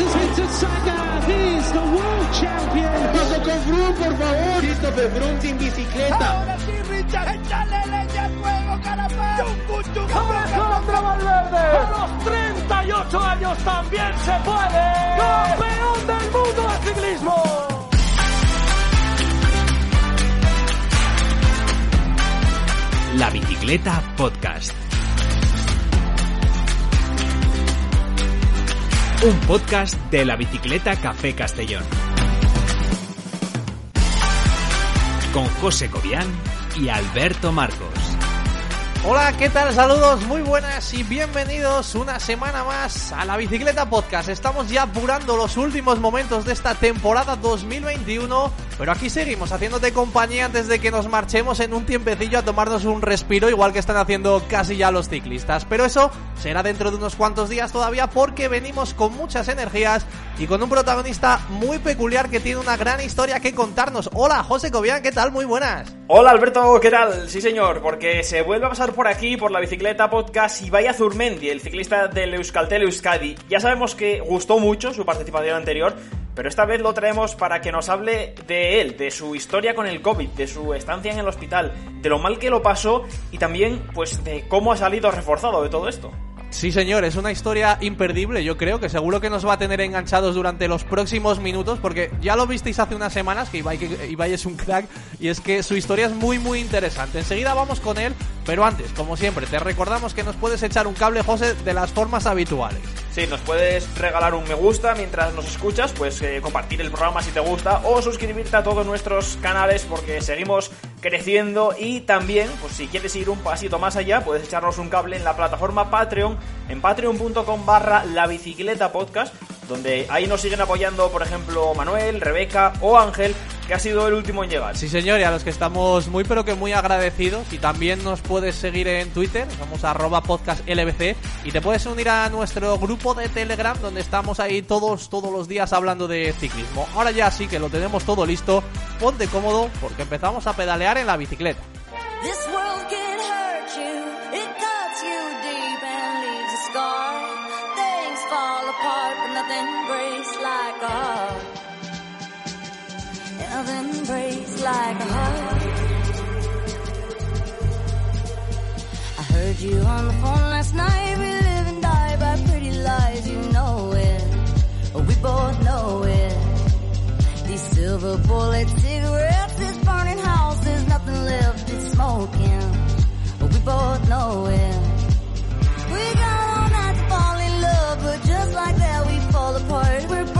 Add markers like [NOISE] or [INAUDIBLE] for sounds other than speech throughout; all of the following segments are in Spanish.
50 meters into Saga. He's the world champion. Paso con Froome, por favor. Christopher Froome sin bicicleta. Ahora sí, Richard, échale leña al fuego, carapaz. Chungu, chungu, Alejandro Valverde. A los 38 años también se puede. Campeón del mundo de ciclismo. La Bicicleta Podcast. Un podcast de la Bicicleta Café Castellón. Con José Cobian y Alberto Marcos. Hola, ¿qué tal? Saludos, muy buenas y bienvenidos una semana más a la Bicicleta Podcast. Estamos ya apurando los últimos momentos de esta temporada 2021, pero aquí seguimos haciéndote compañía antes de que nos marchemos en un tiempecillo a tomarnos un respiro, igual que están haciendo casi ya los ciclistas. Pero eso será dentro de unos cuantos días todavía porque venimos con muchas energías y con un protagonista muy peculiar que tiene una gran historia que contarnos. Hola, José Cobian, ¿qué tal? Muy buenas. Hola Alberto, ¿qué tal? Sí señor, porque se vuelve a pasar por aquí, por la bicicleta podcast Ibai Zurmendi, el ciclista del Euskaltel Euskadi. Ya sabemos que gustó mucho su participación anterior, pero esta vez lo traemos para que nos hable de él, de su historia con el COVID, de su estancia en el hospital, de lo mal que lo pasó y también pues de cómo ha salido reforzado de todo esto. Sí, señor, es una historia imperdible, yo creo que seguro que nos va a tener enganchados durante los próximos minutos, porque ya lo visteis hace unas semanas, que Ibai, es un crack, y es que su historia es muy, muy interesante. Enseguida vamos con él, pero antes, como siempre, te recordamos que nos puedes echar un cable, José, de las formas habituales. Sí, nos puedes regalar un me gusta mientras nos escuchas, pues eh, compartir el programa si te gusta o suscribirte a todos nuestros canales porque seguimos creciendo y también, pues si quieres ir un pasito más allá, puedes echarnos un cable en la plataforma Patreon, en patreon.com barra la bicicleta podcast, donde ahí nos siguen apoyando, por ejemplo, Manuel, Rebeca o Ángel, que ha sido el último en llegar. Sí, señor, y a los que estamos muy pero que muy agradecidos. Y también nos puedes seguir en Twitter, somos arroba podcastlbc. Y te puedes unir a nuestro grupo de Telegram, donde estamos ahí todos, todos los días hablando de ciclismo. Ahora ya sí que lo tenemos todo listo. Ponte cómodo, porque empezamos a pedalear en la bicicleta. This world can hurt you, it cuts you deep and leaves a scar. Things fall apart, but nothing breaks like a heart. And breaks like a heart. I heard you on the phone last night. We live and die by pretty lies, you know it. We both know it. These silver bullet cigarettes, this burning house, there's nothing left, it's smoking. We both know it. We got all night to fall in love, but just like that we fall apart. We're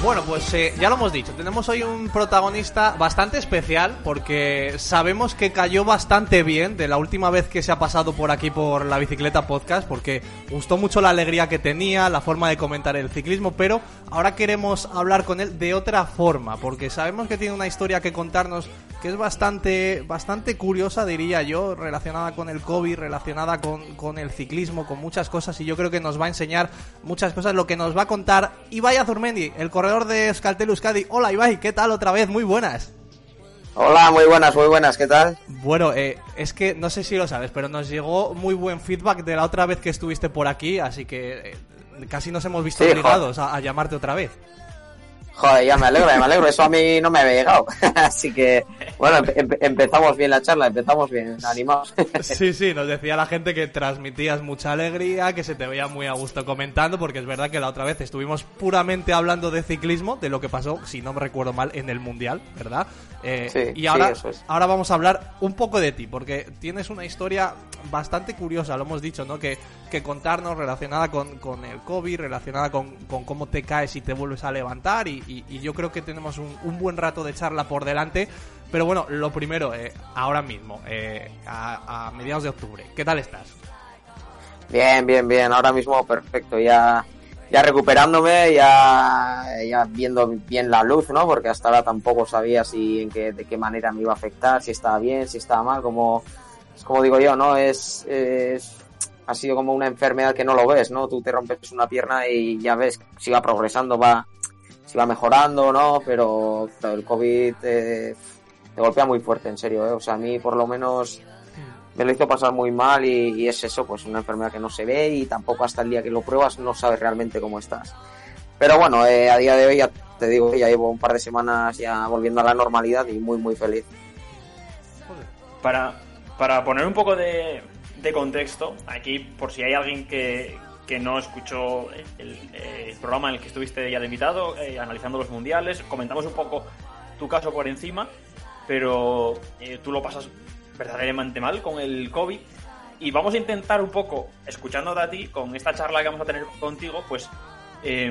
Bueno, pues eh, ya lo hemos dicho, tenemos hoy un protagonista bastante especial porque sabemos que cayó bastante bien de la última vez que se ha pasado por aquí por la bicicleta podcast porque gustó mucho la alegría que tenía, la forma de comentar el ciclismo, pero ahora queremos hablar con él de otra forma porque sabemos que tiene una historia que contarnos que es bastante, bastante curiosa, diría yo, relacionada con el COVID, relacionada con, con el ciclismo, con muchas cosas y yo creo que nos va a enseñar muchas cosas, lo que nos va a contar Ibai Azurmendi, el corredor de Euskaltel Euskadi. Hola Ibai, ¿qué tal otra vez? Muy buenas. Hola, muy buenas, muy buenas, ¿qué tal? Bueno, eh, es que no sé si lo sabes, pero nos llegó muy buen feedback de la otra vez que estuviste por aquí, así que eh, casi nos hemos visto Sí, obligados a, a llamarte otra vez. Joder, ya me alegro, ya me alegro, eso a mí no me había llegado. [LAUGHS] Así que, bueno, empe- empe- empezamos bien la charla, empezamos bien, animados. [LAUGHS] Sí, sí, nos decía la gente que transmitías mucha alegría, que se te veía muy a gusto comentando, porque es verdad que la otra vez estuvimos puramente hablando de ciclismo, de lo que pasó, si no me recuerdo mal, en el Mundial, ¿verdad? Eh, Sí, y sí, ahora, eso es. ahora vamos a hablar un poco de ti, porque tienes una historia bastante curiosa, lo hemos dicho, ¿no? Que, que contarnos relacionada con, con el COVID, relacionada con, con cómo te caes y te vuelves a levantar, y, y- yo creo que tenemos un, un buen rato de charla por delante. Pero bueno, lo primero, eh, ahora mismo, eh, a, mediados de octubre, ¿qué tal estás? Bien, bien, bien. Ahora mismo perfecto. Ya, ya recuperándome, ya, ya viendo bien la luz, ¿no? Porque hasta ahora tampoco sabía si en qué, de qué manera me iba a afectar, si estaba bien, si estaba mal, como, como digo yo, ¿no? Es, es, ha sido como una enfermedad que no lo ves, ¿no? Tú te rompes una pierna y ya ves si va progresando, va, si va mejorando, ¿no? Pero el COVID eh, te golpea muy fuerte, en serio, ¿eh? O sea, a mí por lo menos me lo hizo pasar muy mal y, y, es eso, pues una enfermedad que no se ve y tampoco hasta el día que lo pruebas no sabes realmente cómo estás. Pero bueno, eh, a día de hoy ya te digo, ya llevo un par de semanas ya volviendo a la normalidad y muy muy feliz. Para, para poner un poco de, de contexto, aquí por si hay alguien que, que no escuchó el, programa en el que estuviste ya de invitado, eh, analizando los mundiales, comentamos un poco tu caso por encima, pero eh, tú lo pasas verdaderamente mal con el COVID. Y vamos a intentar un poco, escuchándote a ti, con esta charla que vamos a tener contigo, pues eh,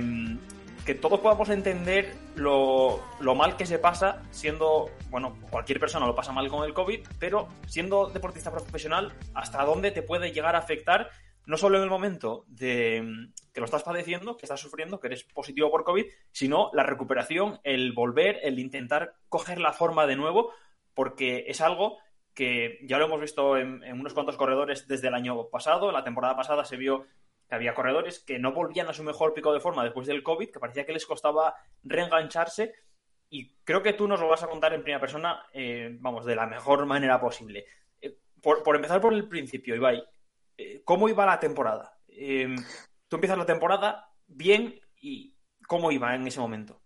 que todos podamos entender lo, lo, mal que se pasa siendo, bueno, cualquier persona lo pasa mal con el COVID, pero siendo deportista profesional, hasta dónde te puede llegar a afectar, no solo en el momento de que lo estás padeciendo, que estás sufriendo, que eres positivo por COVID, sino la recuperación, el volver, el intentar coger la forma de nuevo, porque es algo que ya lo hemos visto en, en, unos cuantos corredores desde el año pasado. La temporada pasada se vio que había corredores que no volvían a su mejor pico de forma después del COVID, que parecía que les costaba reengancharse. Y creo que tú nos lo vas a contar en primera persona, eh, vamos, de la mejor manera posible. Eh, por, por, empezar por el principio, Ibai, eh, ¿cómo iba la temporada? Tú empiezas la temporada bien y ¿cómo iba en ese momento?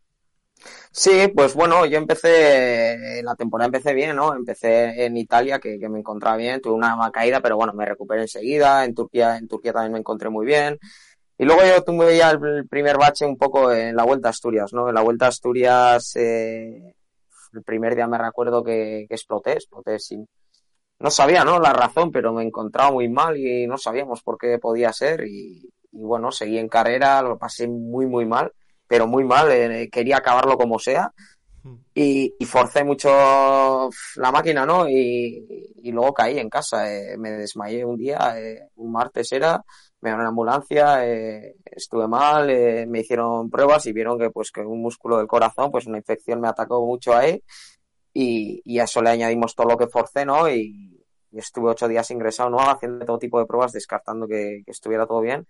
Sí, pues bueno, yo empecé, la temporada empecé bien, ¿no? Empecé en Italia, que, que, me encontraba bien, tuve una caída, pero bueno, me recuperé enseguida, en Turquía, en Turquía también me encontré muy bien. Y luego yo tuve ya el primer bache un poco en la Vuelta a Asturias, ¿no? En la Vuelta a Asturias, eh, el primer día me recuerdo que, que exploté, exploté sin... No sabía, ¿no? La razón, pero me encontraba muy mal y no sabíamos por qué podía ser y, y bueno, seguí en carrera, lo pasé muy, muy mal pero muy mal, eh, quería acabarlo como sea y, y, forcé mucho la máquina, ¿no? Y, y luego caí en casa, eh, me desmayé un día, eh, un martes era, me dieron ambulancia, eh, estuve mal, me hicieron pruebas y vieron que pues que un músculo del corazón, pues una infección me atacó mucho ahí y, y a eso le añadimos todo lo que forcé, ¿no? Y, y estuve ocho días ingresado, ¿no? Haciendo todo tipo de pruebas, descartando que, que estuviera todo bien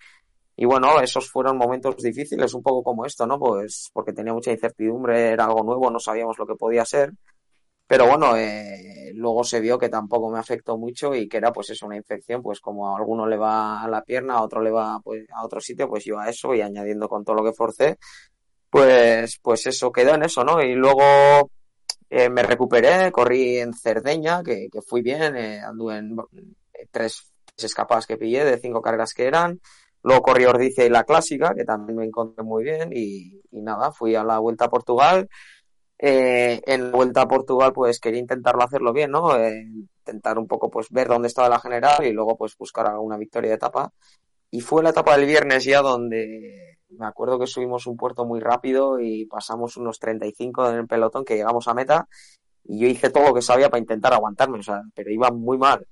y bueno, esos fueron momentos difíciles, un poco como esto, ¿no? Pues porque tenía mucha incertidumbre, era algo nuevo, no sabíamos lo que podía ser. Pero bueno, eh, luego se vio que tampoco me afectó mucho y que era pues eso, una infección, pues como a alguno le va a la pierna, a otro le va pues, a otro sitio, pues yo a eso y añadiendo con todo lo que forcé, pues, pues eso quedó en eso, ¿no? Y luego eh, me recuperé, corrí en Cerdeña, que, que fui bien, eh, anduve en tres escapadas que pillé de cinco cargas que eran, Luego corrí Ordicia y la clásica, que también me encontré muy bien. Y, nada, fui a la vuelta a Portugal. Eh, en la vuelta a Portugal, pues quería intentarlo hacerlo bien, ¿no? Eh, intentar un poco, pues ver dónde estaba la general y luego, pues buscar alguna victoria de etapa. Y fue la etapa del viernes ya donde me acuerdo que subimos un puerto muy rápido y pasamos unos 35 en el pelotón que llegamos a meta. Y yo hice todo lo que sabía para intentar aguantarme, o sea, pero iba muy mal.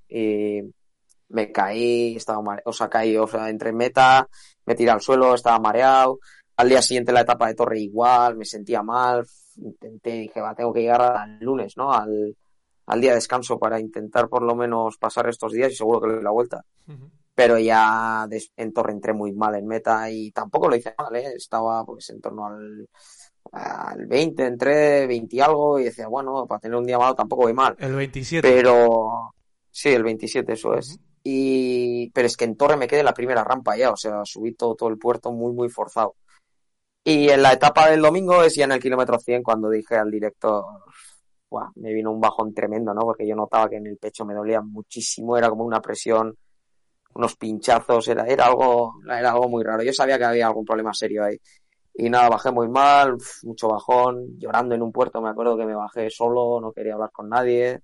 Me caí, estaba mareado, o sea, caí, o sea, entre meta, me tiré al suelo, estaba mareado. Al día siguiente la etapa de Torre igual, me sentía mal, intenté, dije, va, tengo que llegar al lunes, ¿no? Al, al día de descanso para intentar por lo menos pasar estos días y seguro que le doy la vuelta. Uh -huh. Pero ya en Torre entré muy mal en meta y tampoco lo hice mal, ¿eh? Estaba pues en torno al, al 20, entré 20 y algo y decía, bueno, para tener un día malo tampoco voy mal. El 27. Pero, sí, el 27, eso es. Uh -huh y pero es que en Torre me quedé la primera rampa ya, o sea, subí todo, todo el puerto muy, muy forzado. Y en la etapa del domingo es ya en el kilómetro 100 cuando dije al director, wow, me vino un bajón tremendo, ¿no? Porque yo notaba que en el pecho me dolía muchísimo, era como una presión, unos pinchazos, era, era algo, era algo muy raro. Yo sabía que había algún problema serio ahí. Y nada, bajé muy mal, mucho bajón, llorando en un puerto, me acuerdo que me bajé solo, no quería hablar con nadie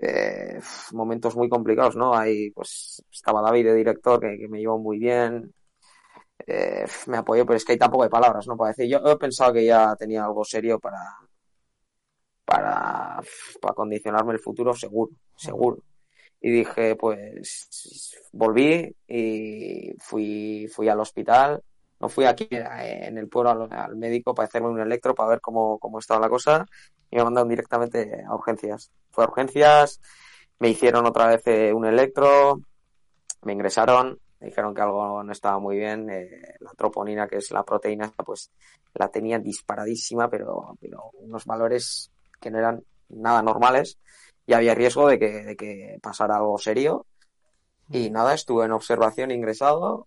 eh, momentos muy complicados, ¿no? Ahí pues estaba David de director que, que me llevó muy bien, eh, me apoyó, pero es que hay tampoco de palabras, ¿no? Para decir, yo he pensado que ya tenía algo serio para, para, para condicionarme el futuro seguro, seguro. Y dije, pues volví y fui, fui al hospital. No fui aquí eh, en el pueblo al, al médico para hacerme un electro para ver cómo, cómo estaba la cosa y me mandaron directamente a urgencias. Fue a urgencias, me hicieron otra vez eh, un electro, me ingresaron, me dijeron que algo no estaba muy bien, eh, la troponina, que es la proteína, pues la tenía disparadísima, pero, pero unos valores que no eran nada normales y había riesgo de que, de que pasara algo serio. Y nada, estuve en observación ingresado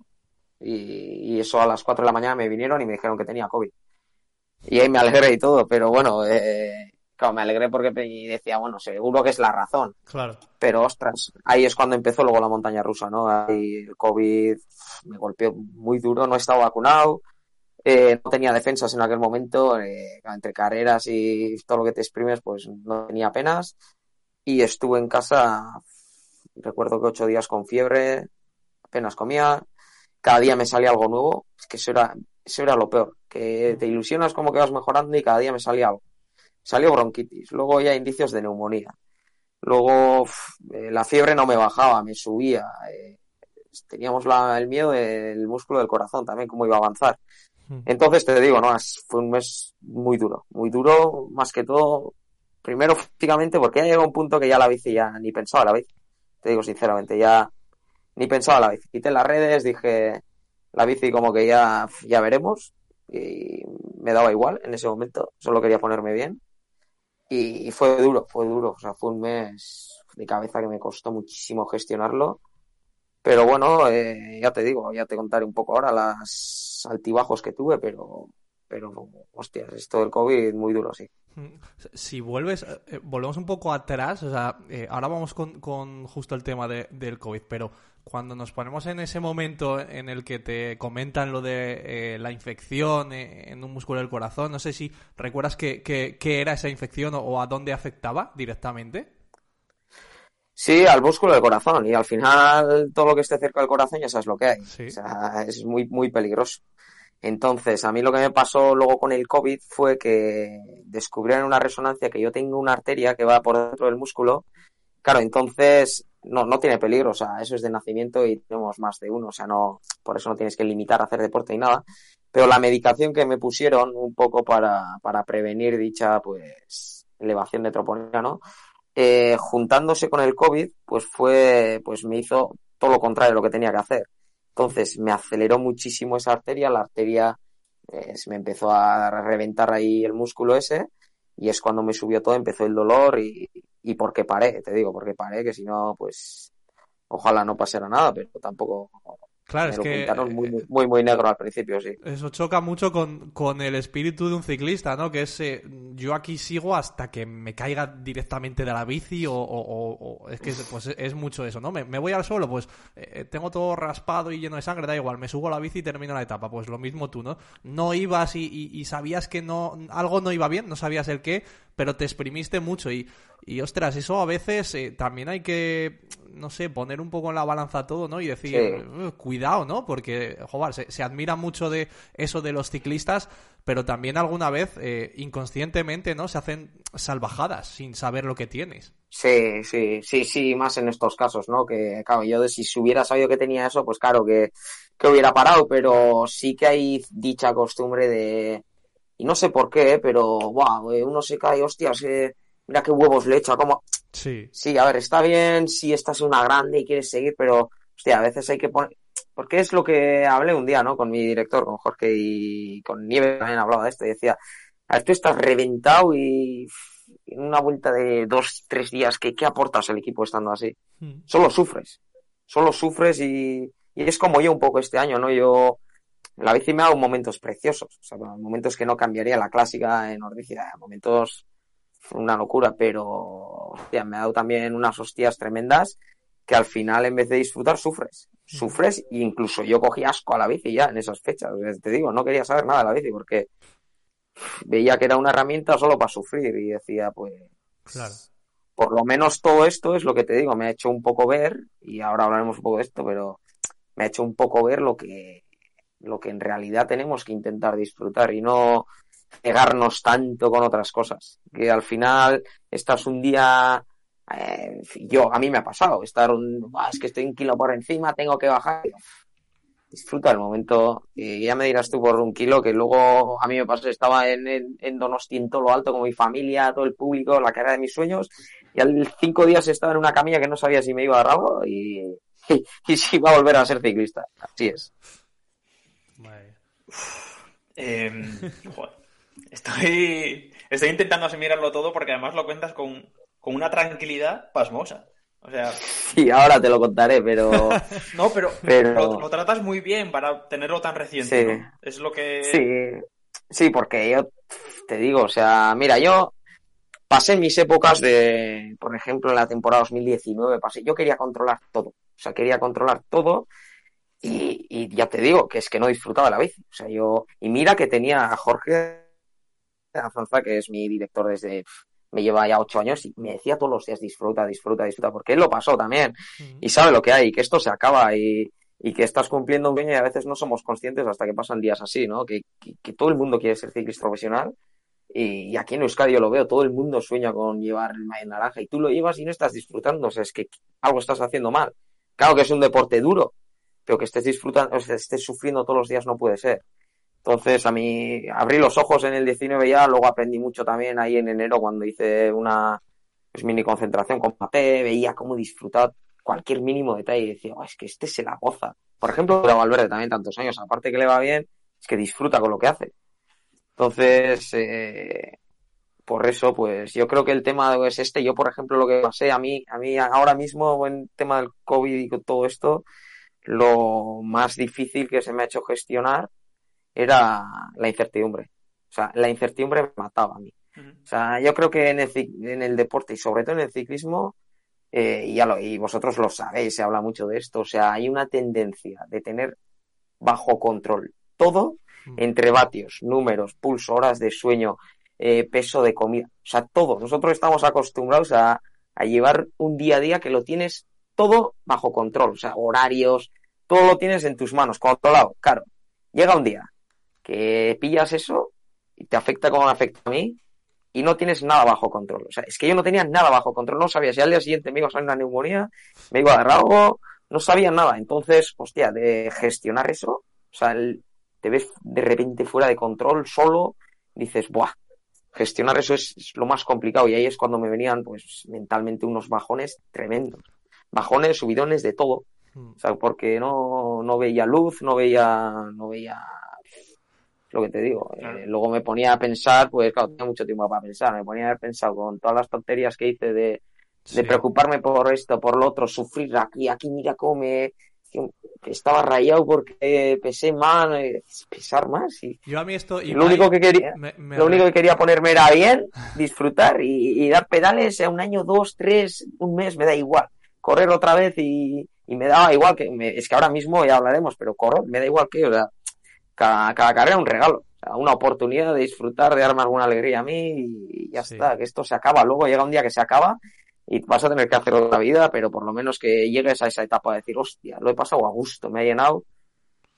y, y eso a las 4 de la mañana me vinieron y me dijeron que tenía COVID. Y ahí me alegré y todo, pero bueno, eh, claro, me alegré porque decía, bueno, seguro que es la razón. Claro. Pero ostras, ahí es cuando empezó luego la montaña rusa, ¿no? Ahí el COVID me golpeó muy duro, no estaba vacunado, eh, no tenía defensas en aquel momento, eh, entre carreras y todo lo que te exprimes, pues no tenía apenas. Y estuve en casa, recuerdo que ocho días con fiebre, apenas comía, cada día me salía algo nuevo, es que eso era, eso era lo peor, que te ilusionas como que vas mejorando y cada día me salía algo. Salió bronquitis, luego ya indicios de neumonía. Luego eh, la fiebre no me bajaba, me subía. eh, teníamos la- el miedo del músculo del corazón también, cómo iba a avanzar. Entonces te digo, no, fue un mes muy duro, muy duro, más que todo, primero físicamente, porque ya llegó un punto que ya la bici ya ni pensaba la bici. Te digo sinceramente, ya ni pensaba la bici. Quité las redes, dije, la bici como que ya, ya veremos, y me daba igual en ese momento, solo quería ponerme bien. Y, fue duro, fue duro, o sea, fue un mes de cabeza que me costó muchísimo gestionarlo. Pero bueno, eh, ya te digo, ya te contaré un poco ahora las altibajos que tuve, pero, pero, hostias, esto del COVID muy duro, sí. Si vuelves, eh, volvemos un poco atrás, o sea, eh, ahora vamos con, con justo el tema de- del COVID, pero cuando nos ponemos en ese momento en el que te comentan lo de eh, la infección eh, en un músculo del corazón, no sé si recuerdas qué qué- qué era esa infección o, o a dónde afectaba directamente. Sí, al músculo del corazón, y al final todo lo que esté cerca del corazón ya sabes lo que hay. O sea, es muy, muy peligroso. Entonces, a mí lo que me pasó luego con el COVID fue que descubrieron en una resonancia que yo tengo una arteria que va por dentro del músculo. Claro, entonces no, no tiene peligro, o sea, eso es de nacimiento y tenemos más de uno, o sea, no, por eso no tienes que limitar a hacer deporte y nada. Pero la medicación que me pusieron un poco para, para prevenir dicha, pues, elevación de troponina, ¿no? Eh, juntándose con el COVID, pues fue, pues me hizo todo lo contrario de lo que tenía que hacer. Entonces me aceleró muchísimo esa arteria, la arteria eh, se me empezó a reventar ahí el músculo ese y es cuando me subió todo, empezó el dolor y, y porque paré, te digo, porque paré, que si no, pues ojalá no pasara nada, pero tampoco Claro, es que pintaron muy, muy, muy, negro al principio, sí. Eso choca mucho con, con el espíritu de un ciclista, ¿no? Que es, eh, yo aquí sigo hasta que me caiga directamente de la bici o, o- o- o- es que pues, es mucho eso, ¿no? Me, me voy al suelo, pues eh, tengo todo raspado y lleno de sangre, da igual, me subo a la bici y termino la etapa. Pues lo mismo tú, ¿no? No ibas y, y- y sabías que no algo no iba bien, no sabías el qué, pero te exprimiste mucho y, y ostras, eso a veces eh, también hay que, no sé, poner un poco en la balanza todo, ¿no? Y decir, Sí. "Uh, cuidado, ¿no? Porque, joder, se, se admira mucho de eso de los ciclistas, pero también alguna vez, eh, inconscientemente, ¿no? Se hacen salvajadas sin saber lo que tienes. Sí, sí, sí, sí, más en estos casos, ¿no? Que, claro, yo de si hubiera sabido que tenía eso, pues claro, que, que hubiera parado, pero sí que hay dicha costumbre de, y no sé por qué, pero, wow, uno se cae, hostias, eh, mira qué huevos le echa, como, Sí. sí, a ver, está bien si estás en una grande y quieres seguir, pero, hostia, a veces hay que poner, porque es lo que hablé un día, ¿no? Con mi director, con Jorge y con Nieves también hablaba de esto y decía, a ver, tú estás reventado y en una vuelta de dos, tres días, ¿qué, qué aportas al equipo estando así? Solo sufres, solo sufres y, y es como yo un poco este año, ¿no? Yo, la bici me ha dado momentos preciosos, o sea, momentos que no cambiaría la clásica en Ordicia, momentos una locura, pero hostia, me ha dado también unas hostias tremendas que al final en vez de disfrutar sufres, sufres e incluso yo cogí asco a la bici ya en esas fechas, te digo, no quería saber nada de la bici porque veía que era una herramienta solo para sufrir y decía pues Claro. por lo menos todo esto es lo que te digo, me ha hecho un poco ver, y ahora hablaremos un poco de esto, pero me ha hecho un poco ver lo que, lo que en realidad tenemos que intentar disfrutar y no, cegarnos tanto con otras cosas. Que al final estás un día, eh, yo, a mí me ha pasado, estar un, "Buah, es que estoy un kilo por encima, tengo que bajar. Disfruta el momento, y ya me dirás tú por un kilo, que luego a mí me pasó, estaba en, en, en Donosti en todo lo alto con mi familia, todo el público, la carrera de mis sueños, y al cinco días estaba en una camilla que no sabía si me iba a dar algo y, y, [LAUGHS] y si iba a volver a ser ciclista. Así es. Eh, joder. Estoy, estoy intentando asimilarlo todo porque además lo cuentas con, con una tranquilidad pasmosa. O sea, Y ahora te lo contaré, pero [LAUGHS] no, pero, Pero- Lo, lo tratas muy bien para tenerlo tan reciente. Sí. ¿no? Es lo que. sí, sí, porque yo te digo, o sea, mira, yo pasé mis épocas de, por ejemplo, en la temporada 2019, pasé, yo quería controlar todo, o sea, quería controlar todo y, y ya te digo que es que no disfrutaba la bici, o sea, yo, y mira que tenía a Jorge Que es mi director desde, me lleva ya ocho años y me decía todos los días disfruta, disfruta, disfruta, porque él lo pasó también y sabe lo que hay, que esto se acaba y, y que estás cumpliendo un sueño y a veces no somos conscientes hasta que pasan días así, ¿no? Que, que, que todo el mundo quiere ser ciclista profesional y, y aquí en Euskadi yo lo veo, todo el mundo sueña con llevar el maillot naranja y tú lo llevas y no estás disfrutando, o sea, es que algo estás haciendo mal. Claro que es un deporte duro, pero que estés disfrutando, o sea, estés sufriendo todos los días no puede ser. Entonces, a mí abrí los ojos en el 19 ya, luego aprendí mucho también ahí en enero cuando hice una pues, mini concentración con papel, veía cómo disfrutar cualquier mínimo detalle y decía, "Oh, es que este se la goza. Por ejemplo, de Valverde también tantos años, aparte que le va bien, es que disfruta con lo que hace. Entonces, eh, por eso, pues yo creo que el tema es este. Yo, por ejemplo, lo que pasé a mí, a mí ahora mismo en tema del COVID y todo esto, lo más difícil que se me ha hecho gestionar era la incertidumbre. O sea, la incertidumbre me mataba a mí. O sea, yo creo que en el, en el deporte y sobre todo en el ciclismo, eh, y, ya lo, y vosotros lo sabéis, se habla mucho de esto, o sea, hay una tendencia de tener bajo control todo entre vatios, números, pulso, horas de sueño, eh, peso de comida, o sea, todo. Nosotros estamos acostumbrados a, a llevar un día a día que lo tienes todo bajo control, o sea, horarios, todo lo tienes en tus manos, controlado. Claro, llega un día que pillas eso y te afecta como me afecta a mí y no tienes nada bajo control. O sea, es que yo no tenía nada bajo control, no sabía si al día siguiente me iba a salir una neumonía, me iba a dar algo, no sabía nada. Entonces, hostia, de gestionar eso, o sea, el- te ves de repente fuera de control, solo, dices, buah, gestionar eso es, es lo más complicado. Y ahí es cuando me venían, pues, mentalmente unos bajones tremendos. Bajones, subidones de todo. O sea, porque no, no veía luz, no veía, no veía lo que te digo. Eh, luego me ponía a pensar, pues claro, tenía mucho tiempo para pensar, me ponía a haber pensado con todas las tonterías que hice de, de preocuparme por esto, por lo otro, sufrir aquí, aquí mira cómo me que estaba rayado porque pesé mal, eh, pesar más y Yo a mí esto... lo único que quería me- me lo único que quería ponerme era bien, disfrutar y, y dar pedales a un año, dos, tres, un mes, me da igual. Correr otra vez y, y me daba igual que, me- es que ahora mismo ya hablaremos, pero correr me da igual que, o sea, cada, cada carrera un regalo, o sea, una oportunidad de disfrutar, de darme alguna alegría a mí y ya está, que esto se acaba. Luego llega un día que se acaba y vas a tener que hacer otra vida, pero por lo menos que llegues a esa etapa de decir, hostia, lo he pasado a gusto, me ha llenado.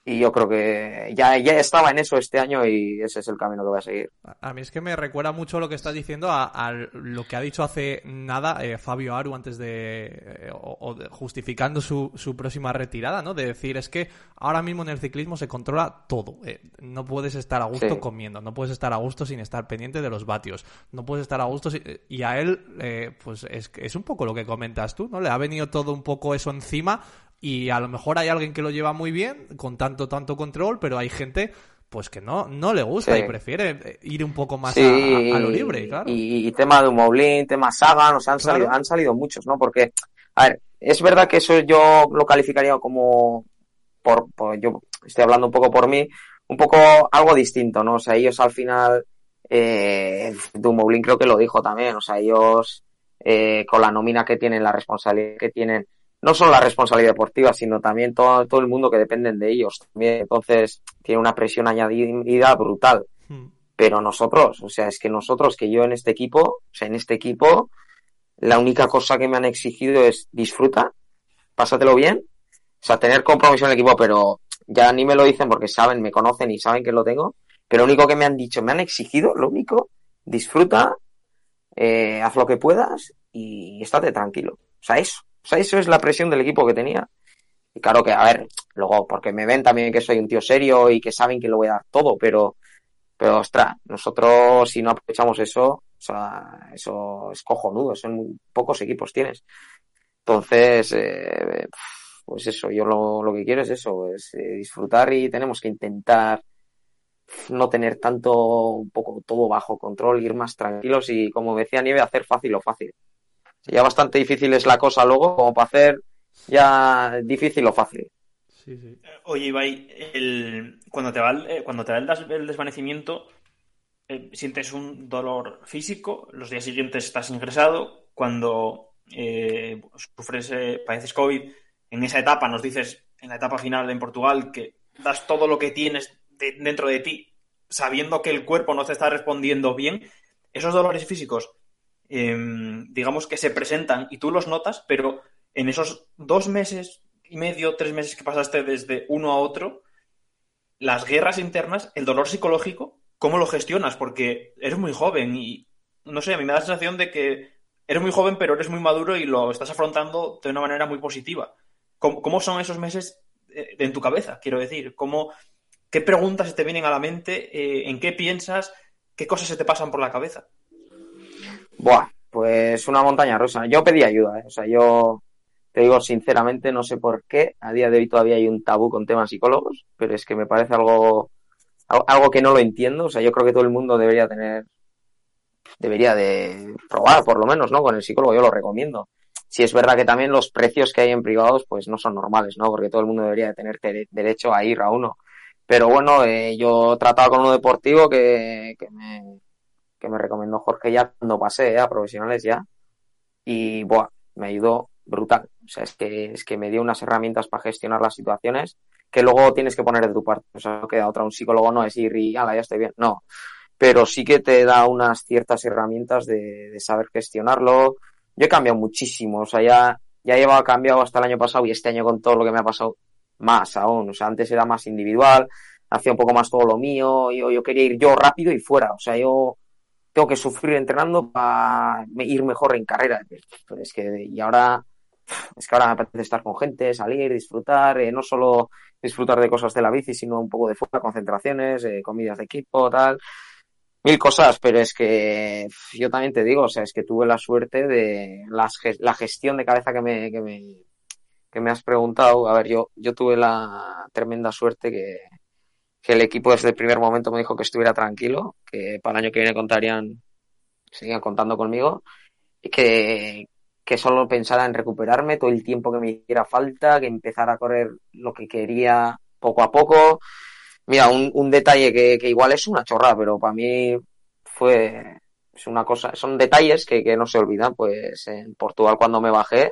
Y yo creo que ya, ya estaba en eso este año y ese es el camino que voy a seguir. A mí es que me recuerda mucho lo que estás diciendo a, a lo que ha dicho hace nada eh, Fabio Aru antes de, eh, o, o de- justificando su, su próxima retirada, ¿no? De decir, es que ahora mismo en el ciclismo se controla todo. eh, no puedes estar a gusto Sí. comiendo, no puedes estar a gusto sin estar pendiente de los vatios, no puedes estar a gusto sin- y a él, eh, pues es, es un poco lo que comentas tú, ¿no? Le ha venido todo un poco eso encima y a lo mejor hay alguien que lo lleva muy bien, con tanto, tanto control, pero hay gente pues que no, no le gusta Sí. y prefiere eh, ir un poco más Sí, a, a lo libre, claro. Y, y tema de Moblin, tema Sagan, o sea, han, Claro. salido, han salido muchos, ¿no? Porque, a ver, es verdad que eso yo lo calificaría como, por, por- yo estoy hablando un poco por mí, un poco algo distinto, ¿no? O sea, ellos al final, eh, Dumoulin creo que lo dijo también, o sea, ellos, eh, con la nómina que tienen, la responsabilidad que tienen, no solo la responsabilidad deportiva, sino también todo, todo el mundo que dependen de ellos también. Entonces, tiene una presión añadida brutal Hmm. pero nosotros, o sea, es que nosotros, que yo en este equipo, o sea, en este equipo, la única cosa que me han exigido es disfruta, pásatelo bien, o sea, tener compromiso en el equipo, pero ya ni me lo dicen porque saben, me conocen y saben que lo tengo, pero lo único que me han dicho, me han exigido, lo único, disfruta, eh, haz lo que puedas y estate tranquilo. O sea, eso, o sea, eso es la presión del equipo que tenía. Y claro que, a ver, luego, porque me ven también que soy un tío serio y que saben que lo voy a dar todo, pero, pero ostras, nosotros si no aprovechamos eso, o sea, eso es cojonudo, son muy pocos equipos tienes. Entonces, eh, pues eso, yo lo, lo, que quiero es eso, es eh, disfrutar y tenemos que intentar no tener tanto, un poco todo bajo control, ir más tranquilos y, como decía Nieve, hacer fácil o fácil. Ya bastante difícil es la cosa luego, como para hacer ya difícil o fácil. Sí, sí. Oye, Ibai, el, cuando te va el, eh, cuando te va el, des, el desvanecimiento, eh, sientes un dolor físico, los días siguientes estás ingresado, cuando eh, sufres, padeces COVID, en esa etapa nos dices, en la etapa final en Portugal, que das todo lo que tienes de, dentro de ti, sabiendo que el cuerpo no te está respondiendo bien, esos dolores físicos, eh, digamos que se presentan y tú los notas, pero en esos dos meses y medio, tres meses que pasaste desde uno a otro, las guerras internas, el dolor psicológico, ¿cómo lo gestionas? Porque eres muy joven y, no sé, a mí me da la sensación de que eres muy joven, pero eres muy maduro y lo estás afrontando de una manera muy positiva. ¿Cómo, cómo son esos meses eh, en tu cabeza? Quiero decir, ¿cómo, ¿qué preguntas se te vienen a la mente? Eh, ¿En qué piensas? ¿Qué cosas se te pasan por la cabeza? Buah, pues una montaña rusa. Yo pedí ayuda, ¿eh? o sea, yo te digo sinceramente, no sé por qué, a día de hoy todavía hay un tabú con temas psicólogos, pero es que me parece algo, algo que no lo entiendo, o sea, yo creo que todo el mundo debería tener, debería de probar por lo menos, ¿no? Con el psicólogo, yo lo recomiendo. Si es verdad que también los precios que hay en privados, pues no son normales, ¿no? Porque todo el mundo debería de tener derecho a ir a uno. Pero bueno, eh, yo trataba con uno deportivo que, que me, que me recomendó Jorge ya cuando pasé a profesionales ya. Y, buah, me ayudó brutal. O sea, es que, es que me dio unas herramientas para gestionar las situaciones que luego tienes que poner de tu parte. O sea, no queda otra. Un psicólogo no es ir y, ala, ya estoy bien. No. Pero sí que te da unas ciertas herramientas de, de saber gestionarlo. Yo he cambiado muchísimo. O sea, ya, ya llevaba cambiado hasta el año pasado y este año con todo lo que me ha pasado más aún. O sea, antes era más individual, hacía un poco más todo lo mío. Yo, yo quería ir yo rápido y fuera. O sea, yo tengo que sufrir entrenando para ir mejor en carrera. Es que, y ahora, es que ahora me apetece estar con gente, salir, disfrutar, eh, no solo disfrutar de cosas de la bici, sino un poco de fuera, concentraciones, eh, comidas de equipo, tal. Mil cosas, pero es que yo también te digo, o sea, es que tuve la suerte de la gestión de cabeza que me, que me, que me has preguntado. A ver, yo, yo tuve la tremenda suerte que, que el equipo desde el primer momento me dijo que estuviera tranquilo, para el año que viene contarían, seguían contando conmigo, que, que solo pensara en recuperarme todo el tiempo que me hiciera falta, que empezara a correr lo que quería poco a poco. Mira, un, un detalle que, que, igual es una chorrada, pero para mí fue es una cosa, son detalles que, que no se olvidan. Pues en Portugal cuando me bajé,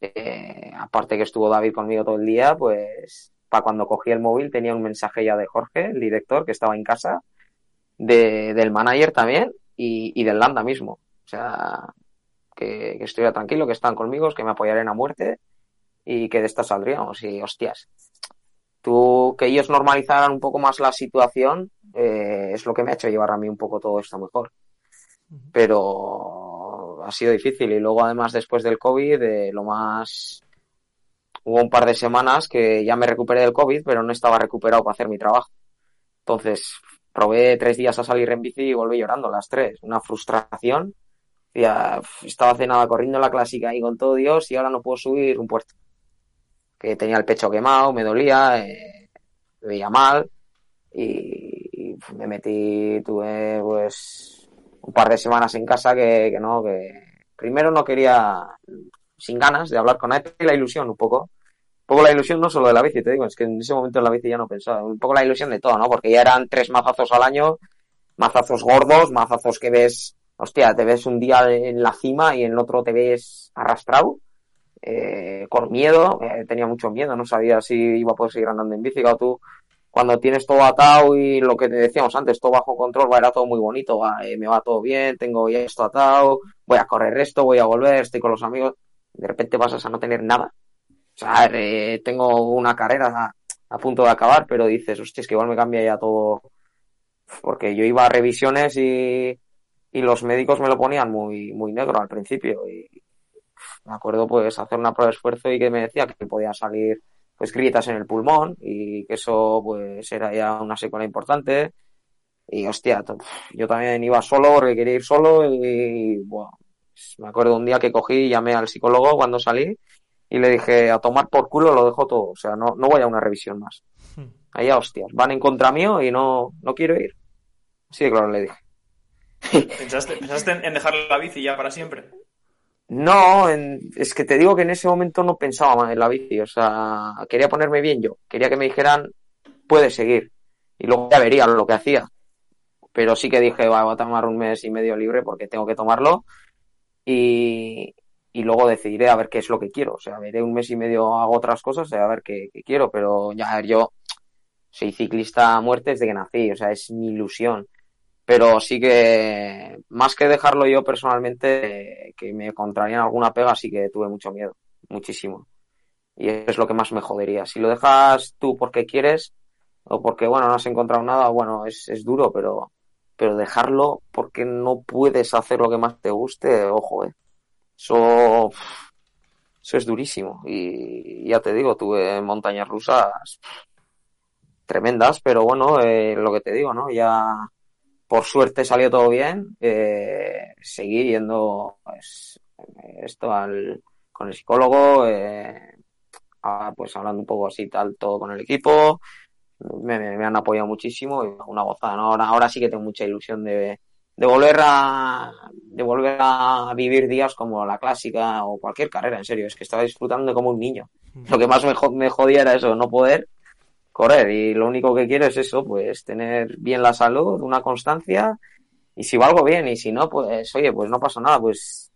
eh, aparte que estuvo David conmigo todo el día, pues para cuando cogí el móvil tenía un mensaje ya de Jorge, el director, que estaba en casa, de, del manager también y, y del Landa mismo. O sea, que, que, estuviera tranquilo, que están conmigo, que me apoyarían a muerte y que de esta saldríamos. Y hostias, tú, que ellos normalizaran un poco más la situación, eh, es lo que me ha hecho llevar a mí un poco todo esto mejor. Pero ha sido difícil y luego además después del COVID, eh, lo más hubo un par de semanas que ya me recuperé del COVID, pero no estaba recuperado para hacer mi trabajo. Entonces, probé tres días a salir en bici y volví llorando las tres. Una frustración. Ya estaba cenada corriendo la clásica y con todo Dios y ahora no puedo subir un puerto. Que tenía el pecho quemado, me dolía, eh, me veía mal y, y, me metí, tuve pues un par de semanas en casa que, no, que primero no quería, sin ganas de hablar con él, la ilusión un poco poco la ilusión no solo de la bici, te digo, es que en ese momento en la bici ya no pensaba, un poco la ilusión de todo, ¿no? Porque ya eran tres mazazos al año, mazazos gordos, mazazos que ves, hostia, te ves un día en la cima y en el otro te ves arrastrado, eh, con miedo, eh, tenía mucho miedo, no sabía si iba a poder seguir andando en bici, claro, tú cuando tienes todo atado y lo que te decíamos antes, todo bajo control, va, era todo muy bonito, va, eh, me va todo bien, tengo ya esto atado, voy a correr esto, voy a volver, estoy con los amigos, de repente pasas a no tener nada o sea, eh, tengo una carrera a, punto de acabar, pero dices, hostia, es que igual me cambia ya todo, porque yo iba a revisiones y, y los médicos me lo ponían muy, muy negro al principio y me acuerdo pues hacer una prueba de esfuerzo y que me decía que podía salir pues grietas en el pulmón y que eso pues era ya una secuela importante. Y hostia, yo también iba solo porque quería ir solo y bueno, me acuerdo un día que cogí y llamé al psicólogo cuando salí y le dije a tomar por culo lo dejo todo, o sea, no, no voy a una revisión más. Ahí a hostias, van en contra mío y no, no quiero ir. Sí, claro, le dije. [LAUGHS] ¿Pensaste, pensaste en, en dejar la bici ya para siempre? No, en- es que te digo que en ese momento no pensaba más en la bici, o sea, quería ponerme bien yo, quería que me dijeran, puedes seguir, y luego ya vería lo que hacía. Pero sí que dije, "Va, voy a tomar un mes y medio libre porque tengo que tomarlo, y, y luego decidiré a ver qué es lo que quiero, o sea, veré un mes y medio, hago otras cosas, a ver qué, quiero, pero ya, a ver, yo soy ciclista a muerte desde que nací, o sea, es mi ilusión pero sí que más que dejarlo yo personalmente, que me encontrarían alguna pega, sí que tuve mucho miedo, muchísimo. Y eso es lo que más me jodería. Si lo dejas tú porque quieres o porque, bueno, no has encontrado nada, bueno, es, es duro, pero, pero dejarlo porque no puedes hacer lo que más te guste, ojo, eh. Eso, eso es durísimo. Y ya te digo, tuve montañas rusas tremendas, pero bueno, eh, lo que te digo, ¿no? Ya por suerte salió todo bien. Eh, seguí yendo pues, esto al, con el psicólogo, eh, pues hablando un poco así tal todo con el equipo. Me han apoyado muchísimo y una gozada. ¿no? Ahora, ahora sí que tengo mucha ilusión de, de volver a de volver a vivir días como la clásica o cualquier carrera, en serio. Es que estaba disfrutando como un niño. Lo que más me, jo- me jodía era eso, no poder correr y lo único que quiero es eso, pues tener bien la salud, una constancia y si valgo bien y si no, pues oye, pues no pasa nada, pues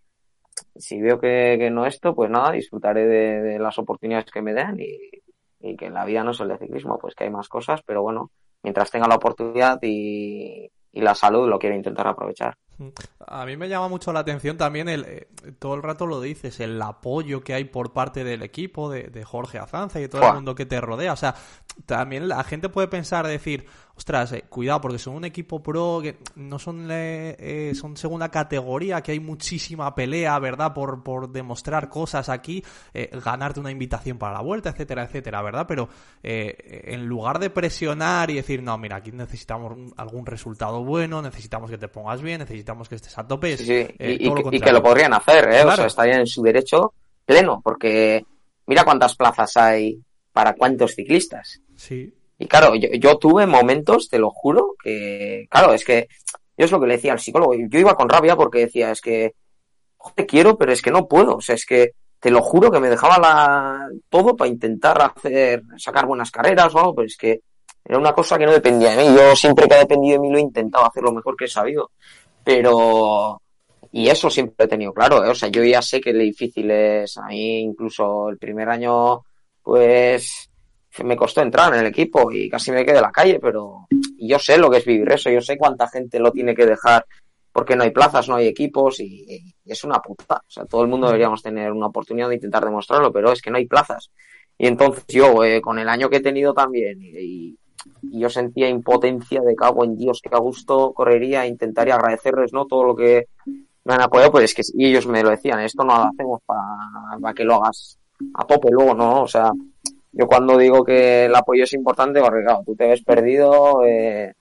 si veo que, que no esto, pues nada, disfrutaré de, de las oportunidades que me den y, y que en la vida no es el de ciclismo, pues que hay más cosas, pero bueno, mientras tenga la oportunidad y, y la salud lo quiero intentar aprovechar. A mí me llama mucho la atención también el eh, todo el rato lo dices, el apoyo que hay por parte del equipo, de, de Jorge Azanza y de todo el mundo que te rodea. O sea, también la gente puede pensar, decir, ostras, eh, cuidado, porque son un equipo pro, que no son, eh, son segunda categoría, que hay muchísima pelea, ¿verdad? Por, por demostrar cosas aquí, ganarte una invitación para la vuelta, etcétera, etcétera, ¿verdad? Pero en lugar de presionar y decir, no, mira, aquí necesitamos algún resultado bueno, necesitamos que te pongas bien, necesitamos que estés a tope. es, Sí, sí, eh, y, que- lo y que contrario. lo podrían hacer, ¿eh? O sea, estarían en su derecho pleno, porque mira cuántas plazas hay para cuántos ciclistas. Sí. Y claro, yo, yo tuve momentos, te lo juro, que, claro, es que yo es lo que le decía al psicólogo, yo iba con rabia porque decía, es que, joder, quiero, pero es que no puedo, o sea, es que te lo juro que me dejaba la, todo para intentar hacer, sacar buenas carreras o algo, pero es que era una cosa que no dependía de mí, yo siempre que ha dependido de mí lo he intentado hacer lo mejor que he sabido, pero, y eso siempre lo he tenido claro, ¿eh? o sea, yo ya sé que lo difícil es, a mí incluso el primer año, pues, me costó entrar en el equipo y casi me quedé en la calle, pero yo sé lo que es vivir eso, yo sé cuánta gente lo tiene que dejar porque no hay plazas, no hay equipos y, y es una puta. O sea, todo el mundo deberíamos tener una oportunidad de intentar demostrarlo, pero es que no hay plazas. Y entonces yo, eh, con el año que he tenido también, y, y yo sentía impotencia de cago en Dios, que a gusto correría, intentaría agradecerles, ¿no? Todo lo que me han apoyado, pues es que, ellos me lo decían, esto no lo hacemos para, que lo hagas a tope luego, ¿no? O sea, yo cuando digo que el apoyo es importante, porque claro, tú te ves perdido, eh,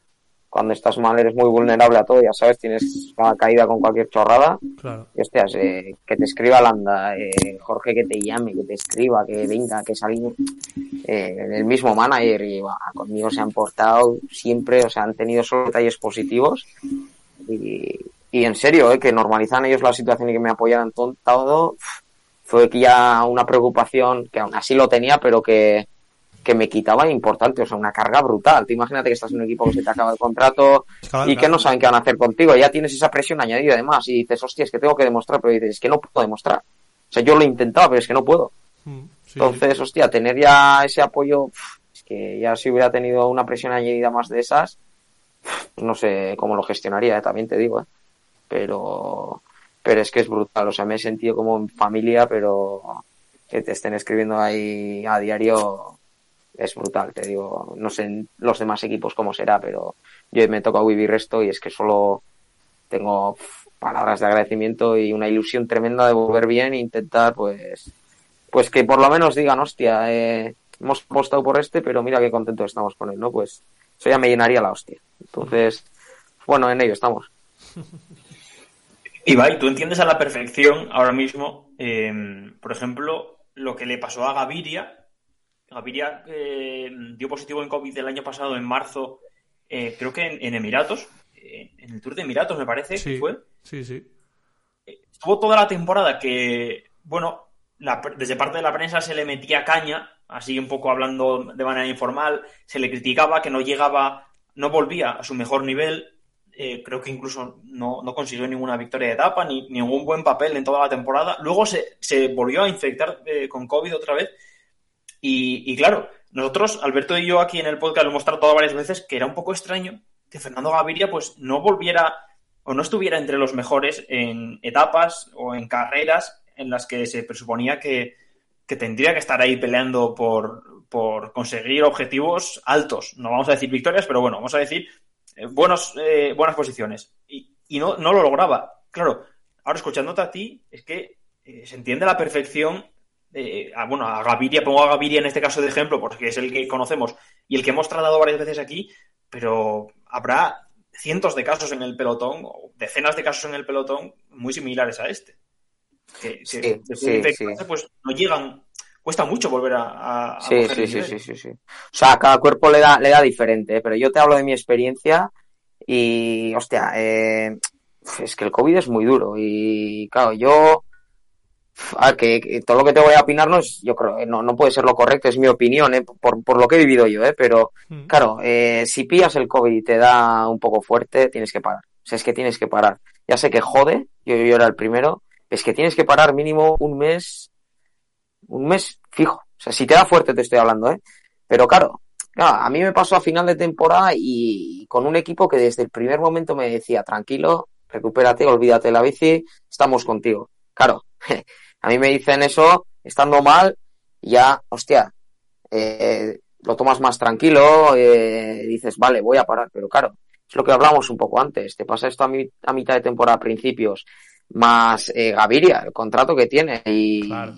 cuando estás mal eres muy vulnerable a todo, ya sabes, tienes una caída con cualquier chorrada. Claro. Y hostias, eh, que te escriba Landa, eh, Jorge que te llame, que te escriba, que venga, que salimos. Eh, el mismo manager y bah, conmigo se han portado siempre, o sea, han tenido solo detalles positivos. Y, y en serio, eh, que normalizan ellos la situación y que me apoyaran todo, todo fue que ya una preocupación que aún así lo tenía, pero que, que me quitaba importante, o sea, una carga brutal. Tú imagínate que estás en un equipo que se te acaba el contrato y que no saben qué van a hacer contigo. Ya tienes esa presión añadida además y dices, hostia, es que tengo que demostrar, pero dices, es que no puedo demostrar. O sea, yo lo he intentado, pero es que no puedo. Mm, sí. Entonces, hostia, tener ya ese apoyo, es que ya si hubiera tenido una presión añadida más de esas, no sé cómo lo gestionaría, eh, también te digo, eh. Pero, pero es que es brutal, o sea, me he sentido como en familia, pero que te estén escribiendo ahí a diario, es brutal, te digo, no sé en los demás equipos cómo será, pero yo me toca vivir esto y es que solo tengo palabras de agradecimiento y una ilusión tremenda de volver bien e intentar pues pues que por lo menos digan, hostia, eh, hemos apostado por este, pero mira qué contentos estamos con él, ¿no? Pues eso ya me llenaría la hostia. Entonces, bueno, en ello estamos. [LAUGHS] Ibai, tú entiendes a la perfección ahora mismo, eh, por ejemplo, lo que le pasó a Gaviria. Gaviria eh, dio positivo en COVID el año pasado, en marzo, eh, creo que en, en Emiratos, eh, en el Tour de Emiratos me parece Sí, que fue. sí, sí. Estuvo toda la temporada que, bueno, la desde parte de la prensa se le metía caña, así un poco hablando de manera informal, se le criticaba que no llegaba, no volvía a su mejor nivel, eh, creo que incluso no, no consiguió ninguna victoria de etapa, ni ningún buen papel en toda la temporada. Luego se, se volvió a infectar eh, con COVID otra vez. Y, y claro, nosotros, Alberto y yo aquí en el podcast lo hemos tratado varias veces que era un poco extraño que Fernando Gaviria pues no volviera o no estuviera entre los mejores en etapas o en carreras en las que se presuponía que, que tendría que estar ahí peleando por, por conseguir objetivos altos. No vamos a decir victorias, pero bueno, vamos a decir eh, buenos, eh, buenas posiciones. Y, y no, no lo lograba. Claro, ahora escuchándote a ti, es que eh, se entiende a la perfección. Eh, a, bueno, a Gaviria, pongo a Gaviria en este caso de ejemplo, porque es el que conocemos y el que hemos tratado varias veces aquí, pero habrá cientos de casos en el pelotón, o decenas de casos en el pelotón, muy similares a este. Que, que Sí, después sí, de pues no llegan, cuesta mucho volver a, a- Sí, sí, sí, sí, sí. O sea, cada cuerpo le da, le da diferente, ¿eh? pero yo te hablo de mi experiencia y, hostia, eh, es que el COVID es muy duro y, claro, yo, a ver, que, que todo lo que te voy a opinar no es, yo creo, eh, no, no puede ser lo correcto, es mi opinión, ¿eh? por, por lo que he vivido yo, ¿eh? pero, Mm. claro, eh, si pillas el COVID y te da un poco fuerte, tienes que parar. O sea, es que tienes que parar. Ya sé que jode, yo, yo era el primero, es que tienes que parar mínimo un mes, un mes fijo. O sea, si te da fuerte te estoy hablando, ¿eh? Pero claro, claro, a mí me pasó a final de temporada y con un equipo que desde el primer momento me decía, tranquilo, recupérate, olvídate de la bici, estamos contigo. Claro, [LAUGHS] a mí me dicen eso estando mal, y ya, hostia, eh, lo tomas más tranquilo, eh, dices, vale, voy a parar, pero claro, es lo que hablamos un poco antes, te pasa esto a, mi- a mitad de temporada, a principios, más eh, Gaviria, el contrato que tiene, y, Claro.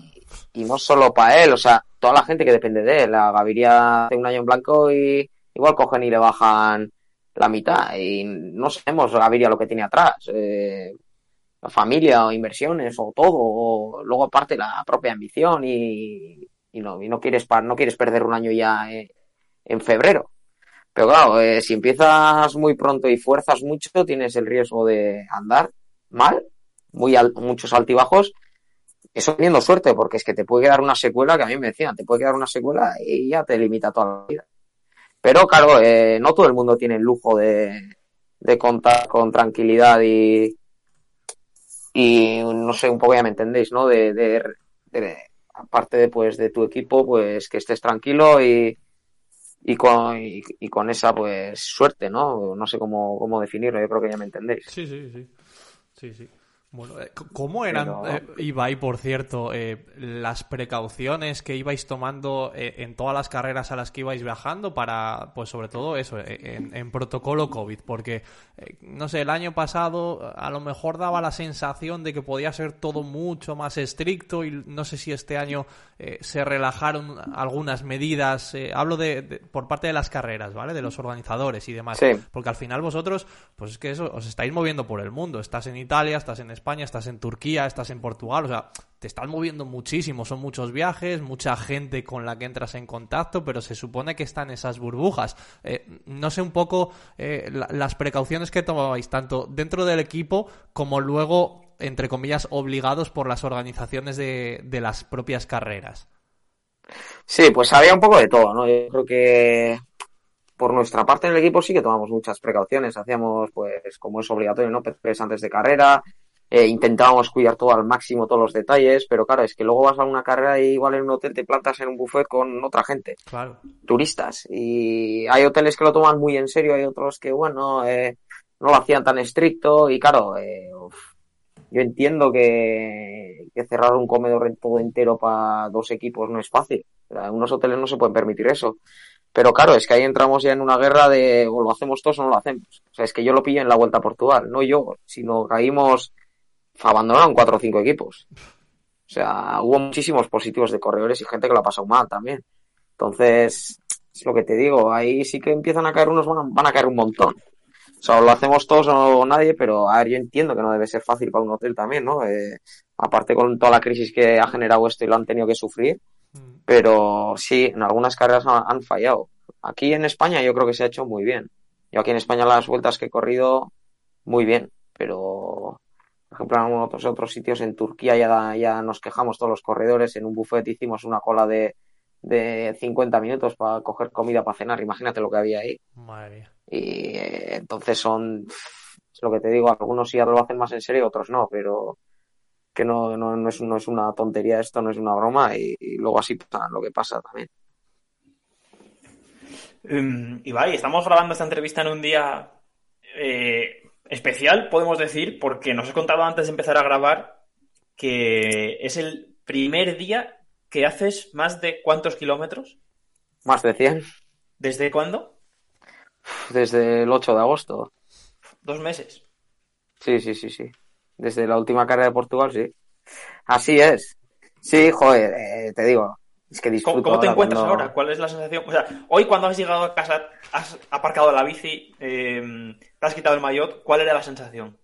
y no solo para él, o sea, toda la gente que depende de él, la Gaviria hace un año en blanco y igual cogen y le bajan la mitad, y no sabemos Gaviria lo que tiene atrás, eh, familia o inversiones o todo, o luego aparte la propia ambición y, y no, y no quieres no quieres perder un año ya eh, en febrero. Pero claro, eh, si empiezas muy pronto y fuerzas mucho, tienes el riesgo de andar mal, muy al- muchos altibajos, eso teniendo suerte, porque es que te puede quedar una secuela que a mí me decían, te puede quedar una secuela y ya te limita toda la vida. Pero claro, eh, no todo el mundo tiene el lujo de, de contar con tranquilidad y, y no sé, un poco ya me entendéis, ¿no? De, de, de- aparte de, pues, de tu equipo, pues que estés tranquilo y, y con, y, y con esa, pues, suerte, ¿no? No sé cómo, cómo definirlo, yo creo que ya me entendéis. Sí, sí, sí. Sí, sí. Bueno, eh, ¿cómo eran, Pero- eh, Ibai, por cierto, eh, las precauciones que ibais tomando eh, en todas las carreras a las que ibais viajando para, pues sobre todo eso, eh, en, en protocolo COVID? Porque, eh, no sé, el año pasado a lo mejor daba la sensación de que podía ser todo mucho más estricto y no sé si este año se relajaron algunas medidas, hablo de, de- por parte de las carreras, ¿vale? De los organizadores y demás. Sí. Porque al final vosotros, pues es que eso, os estáis moviendo por el mundo. Estás en Italia, estás en España, estás en Turquía, estás en Portugal. O sea, te estás moviendo muchísimo. Son muchos viajes, mucha gente con la que entras en contacto, pero se supone que están esas burbujas. Eh, no sé un poco eh, la- las precauciones que tomabais, tanto dentro del equipo como luego, entre comillas, obligados por las organizaciones de, las propias carreras. Sí, pues había un poco de todo, ¿no? Yo creo que por nuestra parte en el equipo sí que tomamos muchas precauciones. Hacíamos, pues, como es obligatorio, ¿no? PCs antes de carrera. Eh, intentábamos cuidar todo al máximo, todos los detalles, pero claro, es que luego vas a una carrera y igual en un hotel te plantas en un buffet con otra gente, Claro. turistas. Y hay hoteles que lo toman muy en serio, hay otros que, bueno, eh, no lo hacían tan estricto y claro, eh, uf, yo entiendo que, que cerrar un comedor todo entero para dos equipos no es fácil. Unos hoteles no se pueden permitir eso. Pero claro, es que ahí entramos ya en una guerra de o lo hacemos todos o no lo hacemos. O sea, es que yo lo pillo en la vuelta a Portugal, no yo, sino caímos, abandonaron cuatro o cinco equipos. O sea, hubo muchísimos positivos de corredores y gente que lo ha pasado mal también. Entonces, es lo que te digo, ahí sí que empiezan a caer unos, van a, van a caer un montón. O sea, lo hacemos todos o nadie, pero a ver, yo entiendo que no debe ser fácil para un hotel también, ¿no? Eh, aparte con toda la crisis que ha generado esto y lo han tenido que sufrir, pero sí, en algunas carreras han, han fallado. Aquí en España yo creo que se ha hecho muy bien. Yo aquí en España las vueltas que he corrido, muy bien, pero por ejemplo en algunos otros, otros sitios en Turquía ya, ya nos quejamos todos los corredores, en un buffet hicimos una cola de, de 50 minutos para coger comida para cenar, imagínate lo que había ahí. Madre mía. Y eh, entonces son, es lo que te digo, algunos sí lo hacen más en serio, otros no, pero que no, no, no, es, no es una tontería esto, no es una broma y, y luego así pasa lo que pasa también. Um, Ibai, estamos grabando esta entrevista en un día eh, especial, podemos decir, porque nos he contado antes de empezar a grabar que es el primer día que haces más de cuántos kilómetros. Más de 100 ¿Desde cuándo? desde el 8 de agosto. Dos meses. Sí, sí, sí, sí. Desde la última carrera de Portugal, sí. Así es. Sí, joder, eh, te digo, es que disfruto. ¿Cómo, te encuentras cuando- ahora? ¿Cuál es la sensación? O sea, hoy cuando has llegado a casa, has aparcado la bici, eh, te has quitado el maillot, ¿cuál era la sensación?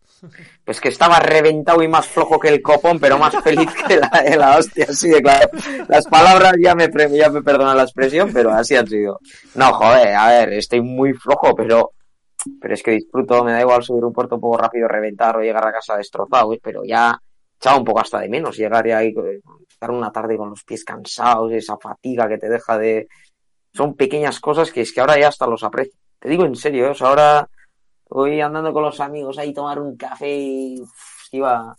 Pues que estaba reventado y más flojo que el copón, pero más [LAUGHS] feliz que la, hostia, así de claro. Las palabras ya me, ya me perdonan la expresión, pero así han sido. No, joder, a ver, estoy muy flojo, pero, pero es que disfruto, me da igual subir un puerto un poco rápido, reventar o llegar a casa destrozado, pero ya echaba un poco hasta de menos llegar ya ahí, eh, estar una tarde con los pies cansados, esa fatiga que te deja de... Son pequeñas cosas que es que ahora ya hasta los aprecio. Te digo en serio, ¿eh? o sea, ahora voy andando con los amigos ahí tomar un café y uf, iba,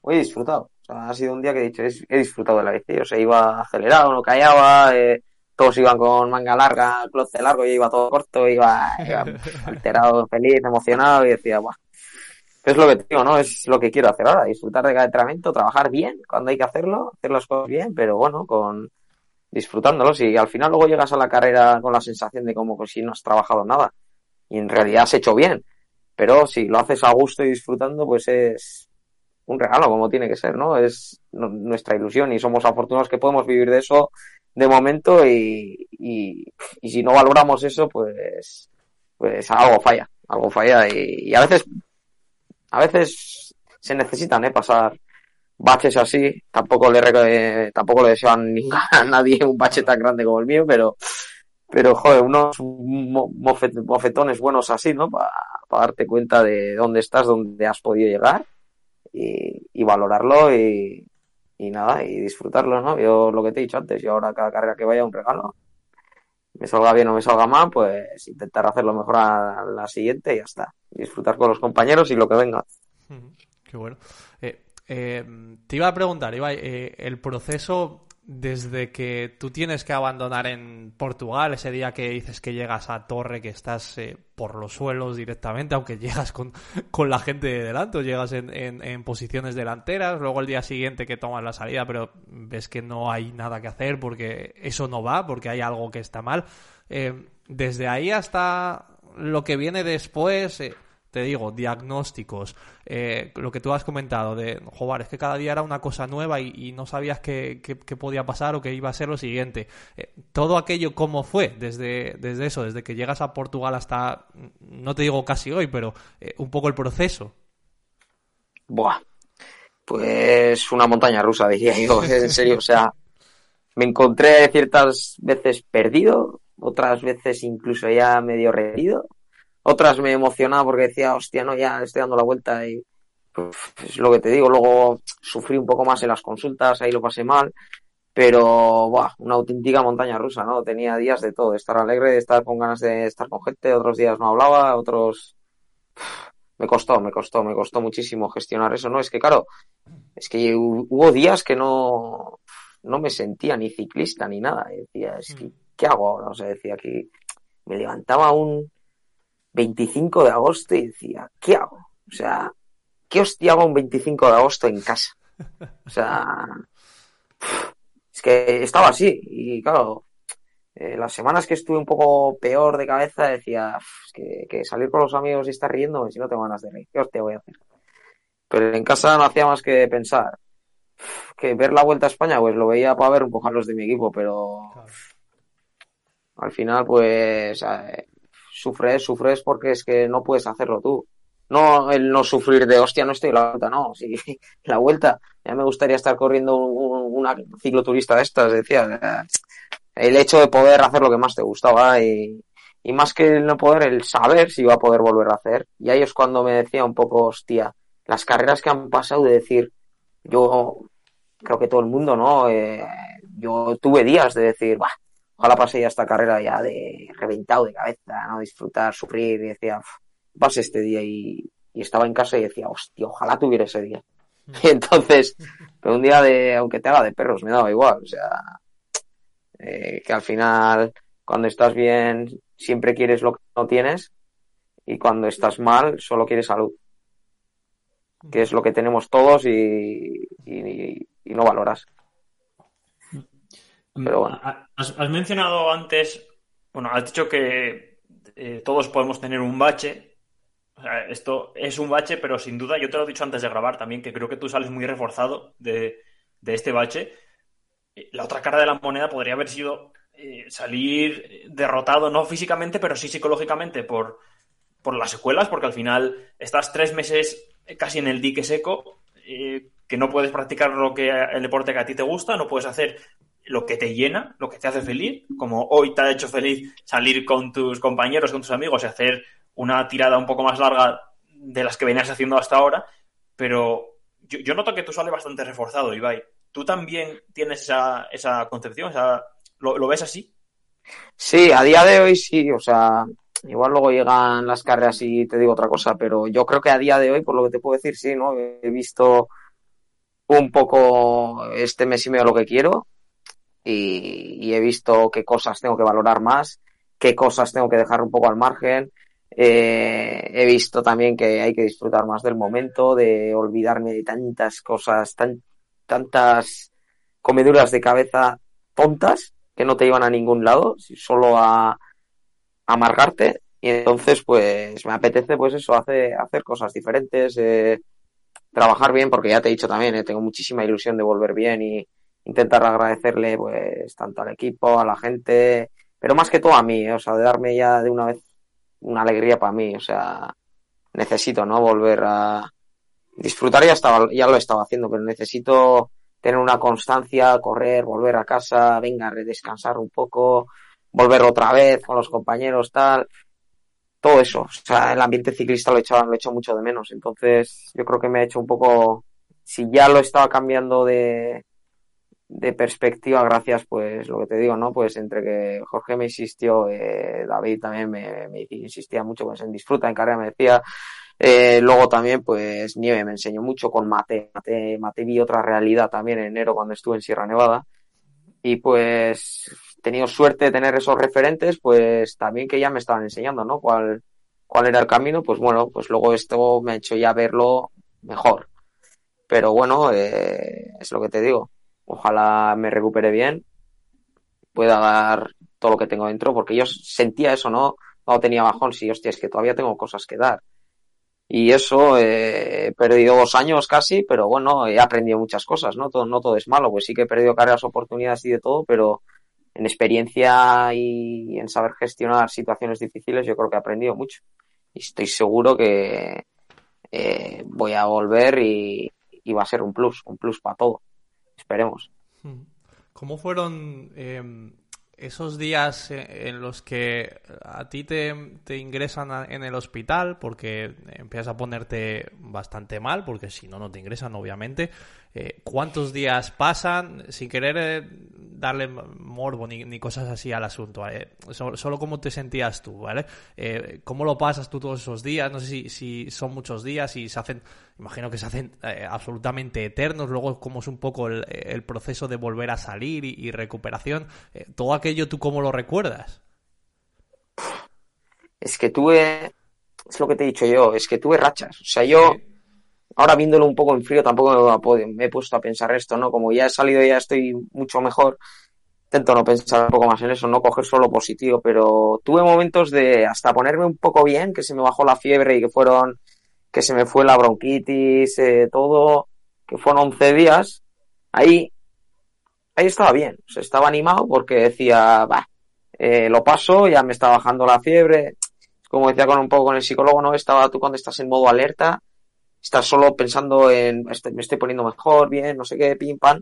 hoy he disfrutado. O sea, ha sido un día que he dicho, he disfrutado de la bici. O sea, iba acelerado, no callaba, eh, todos iban con manga larga, cloce largo, yo iba todo corto, iba, iba [LAUGHS] alterado, feliz, emocionado y decía, Buah. Es lo que ¿no? Es lo que quiero hacer ahora, disfrutar de cada entrenamiento, trabajar bien cuando hay que hacerlo, hacer las cosas bien, pero bueno, con disfrutándolos y al final luego llegas a la carrera con la sensación de como que si no has trabajado nada y en realidad has hecho bien. Pero si lo haces a gusto y disfrutando, pues es un regalo, como tiene que ser, ¿no? Es nu- nuestra ilusión y somos afortunados que podemos vivir de eso de momento y, y, y si no valoramos eso, pues, pues algo falla, algo falla y, y a veces, a veces se necesitan, ¿eh? Pasar baches así, tampoco le, eh, tampoco le deseo [LAUGHS] a, nadie un bache tan grande como el mío, pero, pero joder, unos mo- mofet- mofetones buenos así, ¿no? Para darte cuenta de dónde estás, dónde has podido llegar y, y valorarlo y, y nada, y disfrutarlo, ¿no? Yo lo que te he dicho antes, yo ahora cada carrera que vaya un regalo. Me salga bien o me salga mal, pues intentar hacerlo mejor a la siguiente y ya está. Disfrutar con los compañeros y lo que venga. Qué bueno. Eh, eh, te iba a preguntar, Ibai, eh, el proceso desde que tú tienes que abandonar en Portugal, ese día que dices que llegas a Torre, que estás eh, por los suelos directamente, aunque llegas con, con la gente de delante, o llegas en, en- posiciones delanteras, luego el día siguiente que tomas la salida, pero ves que no hay nada que hacer porque eso no va, porque hay algo que está mal. Eh, desde ahí hasta lo que viene después, eh, te digo, diagnósticos, eh, lo que tú has comentado de, joder, es que cada día era una cosa nueva y, no sabías qué podía pasar o qué iba a ser lo siguiente. Eh, todo aquello, ¿cómo fue desde, desde eso, desde que llegas a Portugal hasta, no te digo casi hoy, pero eh, un poco el proceso? Buah. Pues una montaña rusa, [LAUGHS] diría yo, en serio. O sea, me encontré ciertas veces perdido, otras veces incluso ya medio rendido, otras me emocionaba porque decía, hostia, no, ya estoy dando la vuelta y pues, es lo que te digo. Luego sufrí un poco más en las consultas, ahí lo pasé mal, pero buah, una auténtica montaña rusa, ¿no? Tenía días de todo, de estar alegre, de estar con ganas de estar con gente, otros días no hablaba, otros [SIGHS] me costó, me costó, me costó muchísimo gestionar eso, ¿no? Es que claro, es que hu- hubo días que no, no me sentía ni ciclista ni nada. Decía, es que, ¿qué hago ahora? O sea, decía que me levantaba un 25 de agosto y decía, ¿qué hago? O sea, ¿qué hostia hago un 25 de agosto en casa? O sea, es que estaba así. Y claro, eh, las semanas que estuve un poco peor de cabeza decía "Uf, es que, que salir con los amigos y estar riendo, si no tengo ganas de reír, ¿qué hostia voy a hacer? Pero en casa no hacía más que pensar "Uf, que ver la vuelta a España, pues lo veía para ver un poco a los de mi equipo, pero al final, pues eh, sufres, sufres porque es que no puedes hacerlo tú. No el no sufrir de hostia, no estoy la vuelta, no. [LAUGHS] La vuelta. Ya me gustaría estar corriendo un- un- una cicloturista de estas, decía. El hecho de poder hacer lo que más te gustaba y, y más que el no poder, el saber si iba a poder volver a hacer. Y ahí es cuando me decía un poco, hostia, las carreras que han pasado de decir, yo creo que todo el mundo, ¿no? Eh, yo tuve días de decir, bah, ojalá pase ya esta carrera ya de reventado de cabeza, ¿no? Disfrutar, sufrir, y decía, "Uf, pase este día y, y estaba en casa y decía, hostia, ojalá tuviera ese día. Y [LAUGHS] entonces, pero un día de, aunque te haga de perros, me daba igual, o sea, eh, que al final, cuando estás bien, siempre quieres lo que no tienes y cuando estás mal, solo quieres salud. Que es lo que tenemos todos y, y, y no valoras. Pero bueno. Ha- Has, mencionado antes, bueno, has dicho que eh, todos podemos tener un bache. O sea, esto es un bache, pero sin duda, yo te lo he dicho antes de grabar también, que creo que tú sales muy reforzado de, de este bache. Eh, La otra cara de la moneda podría haber sido eh, salir derrotado, no físicamente, pero sí psicológicamente por, por las secuelas, porque al final estás tres meses casi en el dique seco, que no puedes practicar lo que el deporte que a ti te gusta, no puedes hacer lo que te llena, lo que te hace feliz, como hoy te ha hecho feliz salir con tus compañeros, con tus amigos y hacer una tirada un poco más larga de las que venías haciendo hasta ahora, pero yo, noto que tú sales bastante reforzado, Ibai. ¿Tú también tienes esa, esa concepción? O sea, ¿lo, lo ves así? Sí, a día de hoy sí, o sea, igual luego llegan las carreras y te digo otra cosa, pero yo creo que a día de hoy, por lo que te puedo decir, sí, ¿no? He visto un poco este mes y medio lo que quiero y, he visto qué cosas tengo que valorar más, qué cosas tengo que dejar un poco al margen. Eh, he visto también que hay que disfrutar más del momento, de olvidarme de tantas cosas, tan, tantas comeduras de cabeza tontas que no te llevan a ningún lado, solo a, amargarte. Y entonces, pues, me apetece, pues eso, hacer, hacer cosas diferentes, eh, trabajar bien, porque ya te he dicho también, eh, tengo muchísima ilusión de volver bien y intentar agradecerle, pues, tanto al equipo, a la gente, pero más que todo a mí, o sea, de darme ya de una vez una alegría para mí, o sea, necesito, ¿no? Volver a disfrutar, ya estaba, ya lo estaba haciendo, pero necesito tener una constancia, correr, volver a casa, venga, descansar un poco, volver otra vez con los compañeros, tal. Todo eso. O sea, el ambiente ciclista lo he hecho, lo he hecho mucho de menos. Entonces, yo creo que me ha hecho un poco, si ya lo estaba cambiando de, de perspectiva, gracias, pues lo que te digo, ¿no? Pues entre que Jorge me insistió, eh, David también me, insistía mucho pues, en disfruta, en carrera me decía, eh, luego también, pues Nieve me enseñó mucho con Mate. Mate. Mate vi otra realidad también en enero cuando estuve en Sierra Nevada. Y pues he tenido suerte de tener esos referentes, pues también que ya me estaban enseñando, ¿no? Cuál, cuál era el camino. Pues bueno, pues luego esto me ha hecho ya verlo mejor. Pero bueno, eh, es lo que te digo. Ojalá me recupere bien, pueda dar todo lo que tengo dentro, porque yo sentía eso, ¿no? No tenía bajón, sí, hostia, es que todavía tengo cosas que dar. Y eso, eh, he perdido dos años casi, pero bueno, he aprendido muchas cosas, ¿no? Todo, no todo es malo, pues sí que he perdido carreras, oportunidades y de todo, pero en experiencia y en saber gestionar situaciones difíciles yo creo que he aprendido mucho. Y estoy seguro que eh, voy a volver y, y, va a ser un plus, un plus para todo. Esperemos. ¿Cómo fueron eh, esos días en los que a ti te, te ingresan en el hospital porque empiezas a ponerte bastante mal, porque si no, no te ingresan, obviamente. Eh, ¿Cuántos días pasan sin querer eh, darle morbo ni, ni, cosas así al asunto? ¿vale? Solo, solo, cómo te sentías tú, ¿vale? Eh, ¿Cómo lo pasas tú todos esos días? No sé si, si son muchos días y se hacen, imagino que se hacen eh, absolutamente eternos. Luego, cómo es un poco el, el proceso de volver a salir y, y recuperación. Eh, todo aquello, ¿tú cómo lo recuerdas? Es que tuve, es lo que te he dicho yo, es que tuve rachas. O sea, yo... ahora viéndolo un poco en frío tampoco me he puesto a pensar esto, ¿no? Como ya he salido y ya estoy mucho mejor, intento no pensar un poco más en eso, no coger solo positivo, pero tuve momentos de hasta ponerme un poco bien, que se me bajó la fiebre y que fueron, que se me fue la bronquitis, eh, todo, que fueron 11 días, ahí, ahí estaba bien, o estaba animado porque decía, va, eh, lo paso, ya me está bajando la fiebre, como decía con un poco con el psicólogo, ¿no? Estaba tú cuando estás en modo alerta, estás solo pensando en, este, me estoy poniendo mejor, bien, no sé qué, pim, pam.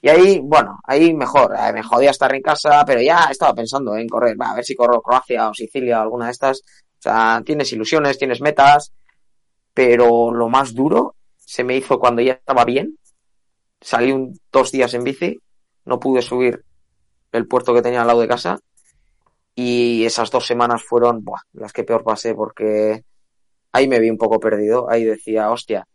Y ahí, bueno, ahí mejor, eh, me jodía estar en casa, pero ya estaba pensando en correr, va, a ver si corro Croacia o Sicilia o alguna de estas. O sea, tienes ilusiones, tienes metas, pero lo más duro se me hizo cuando ya estaba bien. Salí un, dos días en bici, no pude subir el puerto que tenía al lado de casa y esas dos semanas fueron buah, las que peor pasé porque ahí me vi un poco perdido, ahí decía, hostia,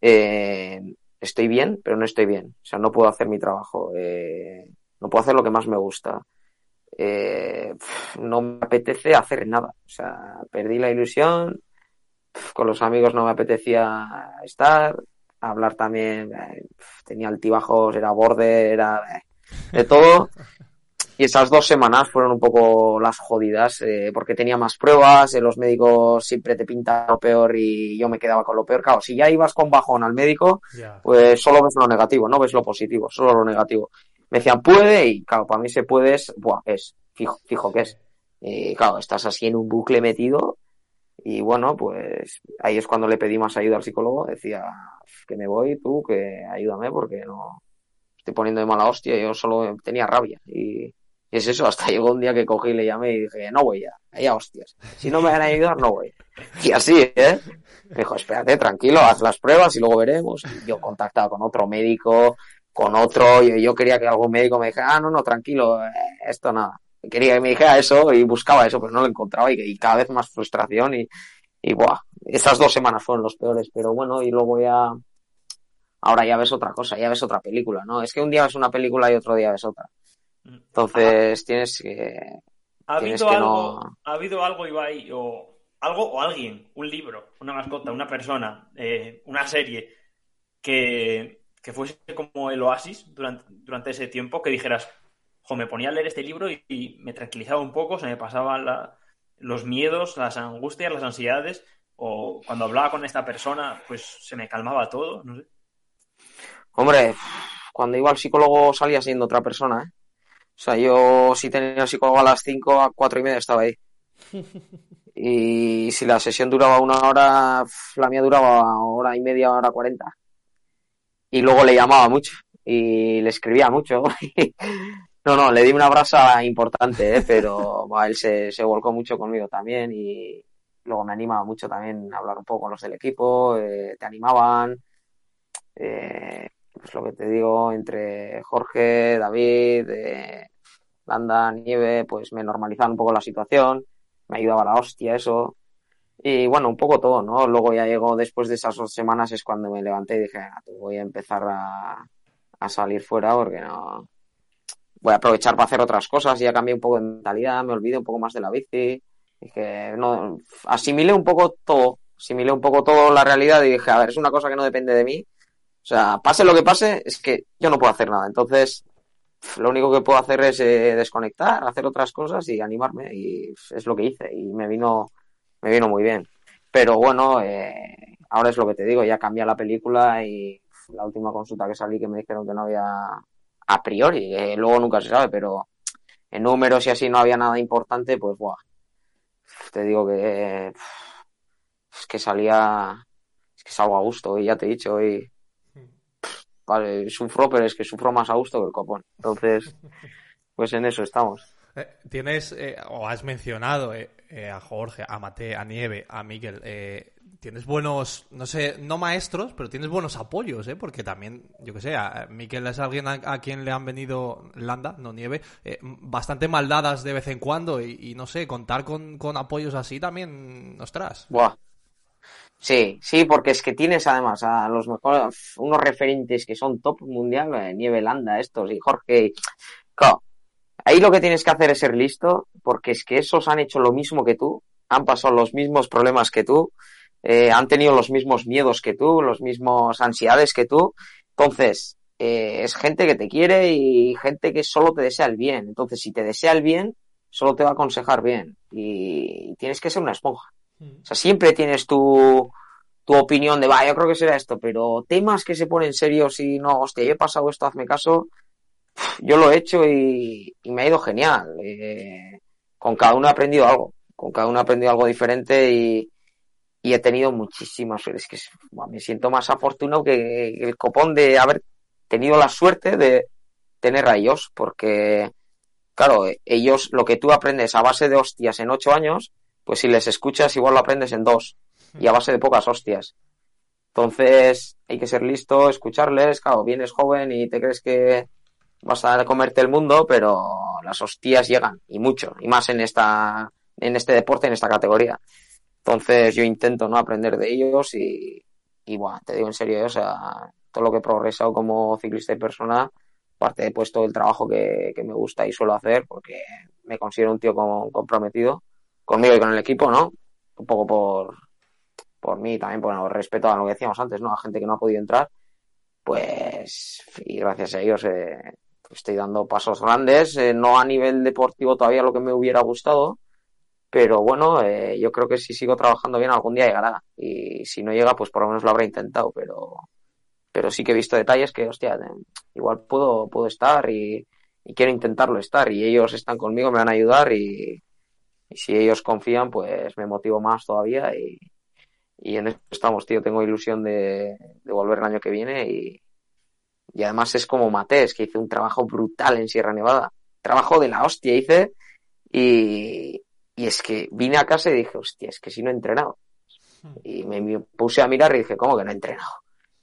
eh, estoy bien, pero no estoy bien. O sea, no puedo hacer mi trabajo. Eh, no puedo hacer lo que más me gusta. Eh, no me apetece hacer nada. O sea, perdí la ilusión. Con los amigos no me apetecía estar. Hablar también. Eh, tenía altibajos, era borde, era de todo. [LAUGHS] Y esas dos semanas fueron un poco las jodidas, eh, porque tenía más pruebas, eh, los médicos siempre te pintan lo peor y yo me quedaba con lo peor. Claro, si ya ibas con bajón al médico, pues solo ves lo negativo, no ves lo positivo, solo lo negativo. Me decían, puede, y claro, para mí se puede es, buah, es, fijo, fijo que es. Y claro, estás así en un bucle metido, y bueno, pues ahí es cuando le pedí más ayuda al psicólogo, decía, que me voy tú, que ayúdame porque no estoy poniendo de mala hostia, yo solo tenía rabia y y es eso, hasta llegó un día que cogí y le llamé y dije, no voy ya, ya hostias. Si no me van a ayudar, no voy. Y así, ¿eh? Me dijo, espérate, tranquilo, haz las pruebas y luego veremos. Y yo contactaba con otro médico, con otro, y yo quería que algún médico me dijera, ah, no, no, tranquilo, eh, esto nada. Quería que me dijera eso y buscaba eso, pero no lo encontraba y, cada vez más frustración y, y buah, esas dos semanas fueron los peores, pero bueno, y luego ya, ahora ya ves otra cosa, ya ves otra película, ¿no? Es que un día ves una película y otro día ves otra. Entonces tienes que. ¿Ha habido, algo, ¿Ha habido algo, Ibai, o algo o alguien, un libro, una mascota, una persona, eh, una serie que, que, fuese como el oasis durante, durante ese tiempo, que dijeras, jo, me ponía a leer este libro y, me tranquilizaba un poco, se me pasaban los miedos, las angustias, las ansiedades, o cuando hablaba con esta persona, pues se me calmaba todo, no sé. Hombre, cuando iba al psicólogo salía siendo otra persona, ¿eh? O sea, yo si tenía psicólogo a las 5, a 4 y media estaba ahí. [LAUGHS] Y si la sesión duraba una hora, la mía duraba hora y media, hora cuarenta. Y luego le llamaba mucho y le escribía mucho. [LAUGHS] no, no, le di una brasa importante, ¿eh? pero él se, se volcó mucho conmigo también y luego me animaba mucho también a hablar un poco con los del equipo, eh, te animaban. Eh, pues lo que te digo, entre Jorge, David, eh, Landa, Nieve, pues me normalizaban un poco la situación, me ayudaba la hostia eso. Y bueno, un poco todo, ¿no? Luego ya llegó, después de esas dos semanas, es cuando me levanté y dije, ah, voy a empezar a, a salir fuera porque no. Voy a aprovechar para hacer otras cosas. Ya cambié un poco de mentalidad, me olvidé un poco más de la bici. Dije, no, asimilé un poco todo, asimilé un poco todo la realidad y dije, a ver, es una cosa que no depende de mí sea, pase lo que pase, es que yo no puedo hacer nada. Entonces, lo único que puedo hacer es eh, desconectar, hacer otras cosas y animarme. Y es lo que hice. Y me vino, me vino muy bien. Pero bueno, eh, ahora es lo que te digo, ya cambia la película y la última consulta que salí que me dijeron que no había a priori, luego nunca se sabe, pero en números y así no había nada importante, pues buah, te digo que es que salía, es que salgo a gusto y ya te he dicho, hoy vale, sufro, pero es que sufro más a gusto que el copón. Entonces, [LAUGHS] pues en eso estamos. Eh, tienes, eh, o has mencionado eh, a Jorge, a Mate, a Nieve, a Miguel, tienes buenos, no sé, no maestros, pero tienes buenos apoyos, ¿eh? Porque también, yo que sé, a Miguel es alguien a, quien le han venido Landa, no Nieve, bastante maldadas de vez en cuando y, no sé, contar con, con, apoyos así también, ostras. Buah, Sí, sí, porque es que tienes además a los mejores, unos referentes que son top mundial, eh, Nieve Landa, estos y Jorge. Ahí lo que tienes que hacer es ser listo, porque es que esos han hecho lo mismo que tú, han pasado los mismos problemas que tú, eh, han tenido los mismos miedos que tú, los mismos ansiedades que tú. Entonces, eh, es gente que te quiere y gente que solo te desea el bien. Entonces, si te desea el bien, solo te va a aconsejar bien. Y tienes que ser una esponja. O sea, siempre tienes tu, tu opinión de, va, yo creo que será esto, pero temas que se ponen serios y no, hostia, yo he pasado esto, hazme caso, yo lo he hecho y, y me ha ido genial. Eh, con cada uno he aprendido algo, con cada uno he aprendido algo diferente y, y he tenido muchísimas. Es que me siento más afortunado que el copón de haber tenido la suerte de tener a ellos, porque, claro, ellos lo que tú aprendes a base de hostias en ocho años, pues si les escuchas igual lo aprendes en dos y a base de pocas hostias. Entonces hay que ser listo, escucharles, claro, vienes joven y te crees que vas a comerte el mundo, pero las hostias llegan y mucho, y más en esta en este deporte, en esta categoría. Entonces yo intento no aprender de ellos y, y bueno, te digo en serio, o sea, todo lo que he progresado como ciclista y persona, aparte de puesto el trabajo que, que me gusta y suelo hacer, porque me considero un tío comprometido conmigo y con el equipo, ¿no? Un poco por, por mí también, por respeto a lo que decíamos antes, ¿no? A gente que no ha podido entrar, pues, y gracias a ellos eh, estoy dando pasos grandes, eh, no a nivel deportivo todavía lo que me hubiera gustado, pero bueno, eh, yo creo que si sigo trabajando bien algún día llegará, y si no llega, pues por lo menos lo habré intentado, pero, pero sí que he visto detalles que, hostia, eh, igual puedo, puedo estar y, y quiero intentarlo estar, y ellos están conmigo, me van a ayudar, y, y si ellos confían, pues me motivo más todavía, y, y en eso estamos, tío. Tengo ilusión de, de volver el año que viene y, y además es como Matés, que hice un trabajo brutal en Sierra Nevada. Trabajo de la hostia hice y, y es que vine a casa y dije, hostia, es que si no he entrenado. Y me, me puse a mirar y dije, ¿cómo que no he entrenado?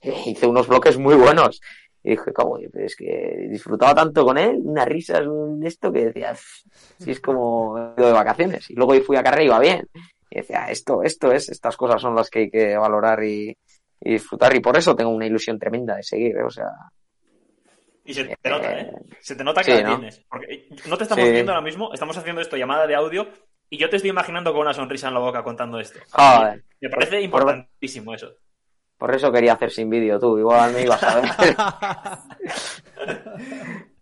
[LAUGHS] hice unos bloques muy buenos. Y dije, ¿cómo? Y Es que disfrutaba tanto con él, unas risas, un esto que decía, si es como de vacaciones. Y luego fui a carrera y iba bien. Y decía, esto, esto es, estas cosas son las que hay que valorar y, y disfrutar. Y por eso tengo una ilusión tremenda de seguir, ¿eh? o sea. Y se te nota, ¿eh? Se te nota que Sí, la ¿no? tienes. Porque no te estamos Sí. viendo ahora mismo, estamos haciendo esto llamada de audio y yo te estoy imaginando con una sonrisa en la boca contando esto. Me parece Por- importantísimo eso. Por eso quería hacer sin vídeo tú, igual me ibas a ver. [LAUGHS]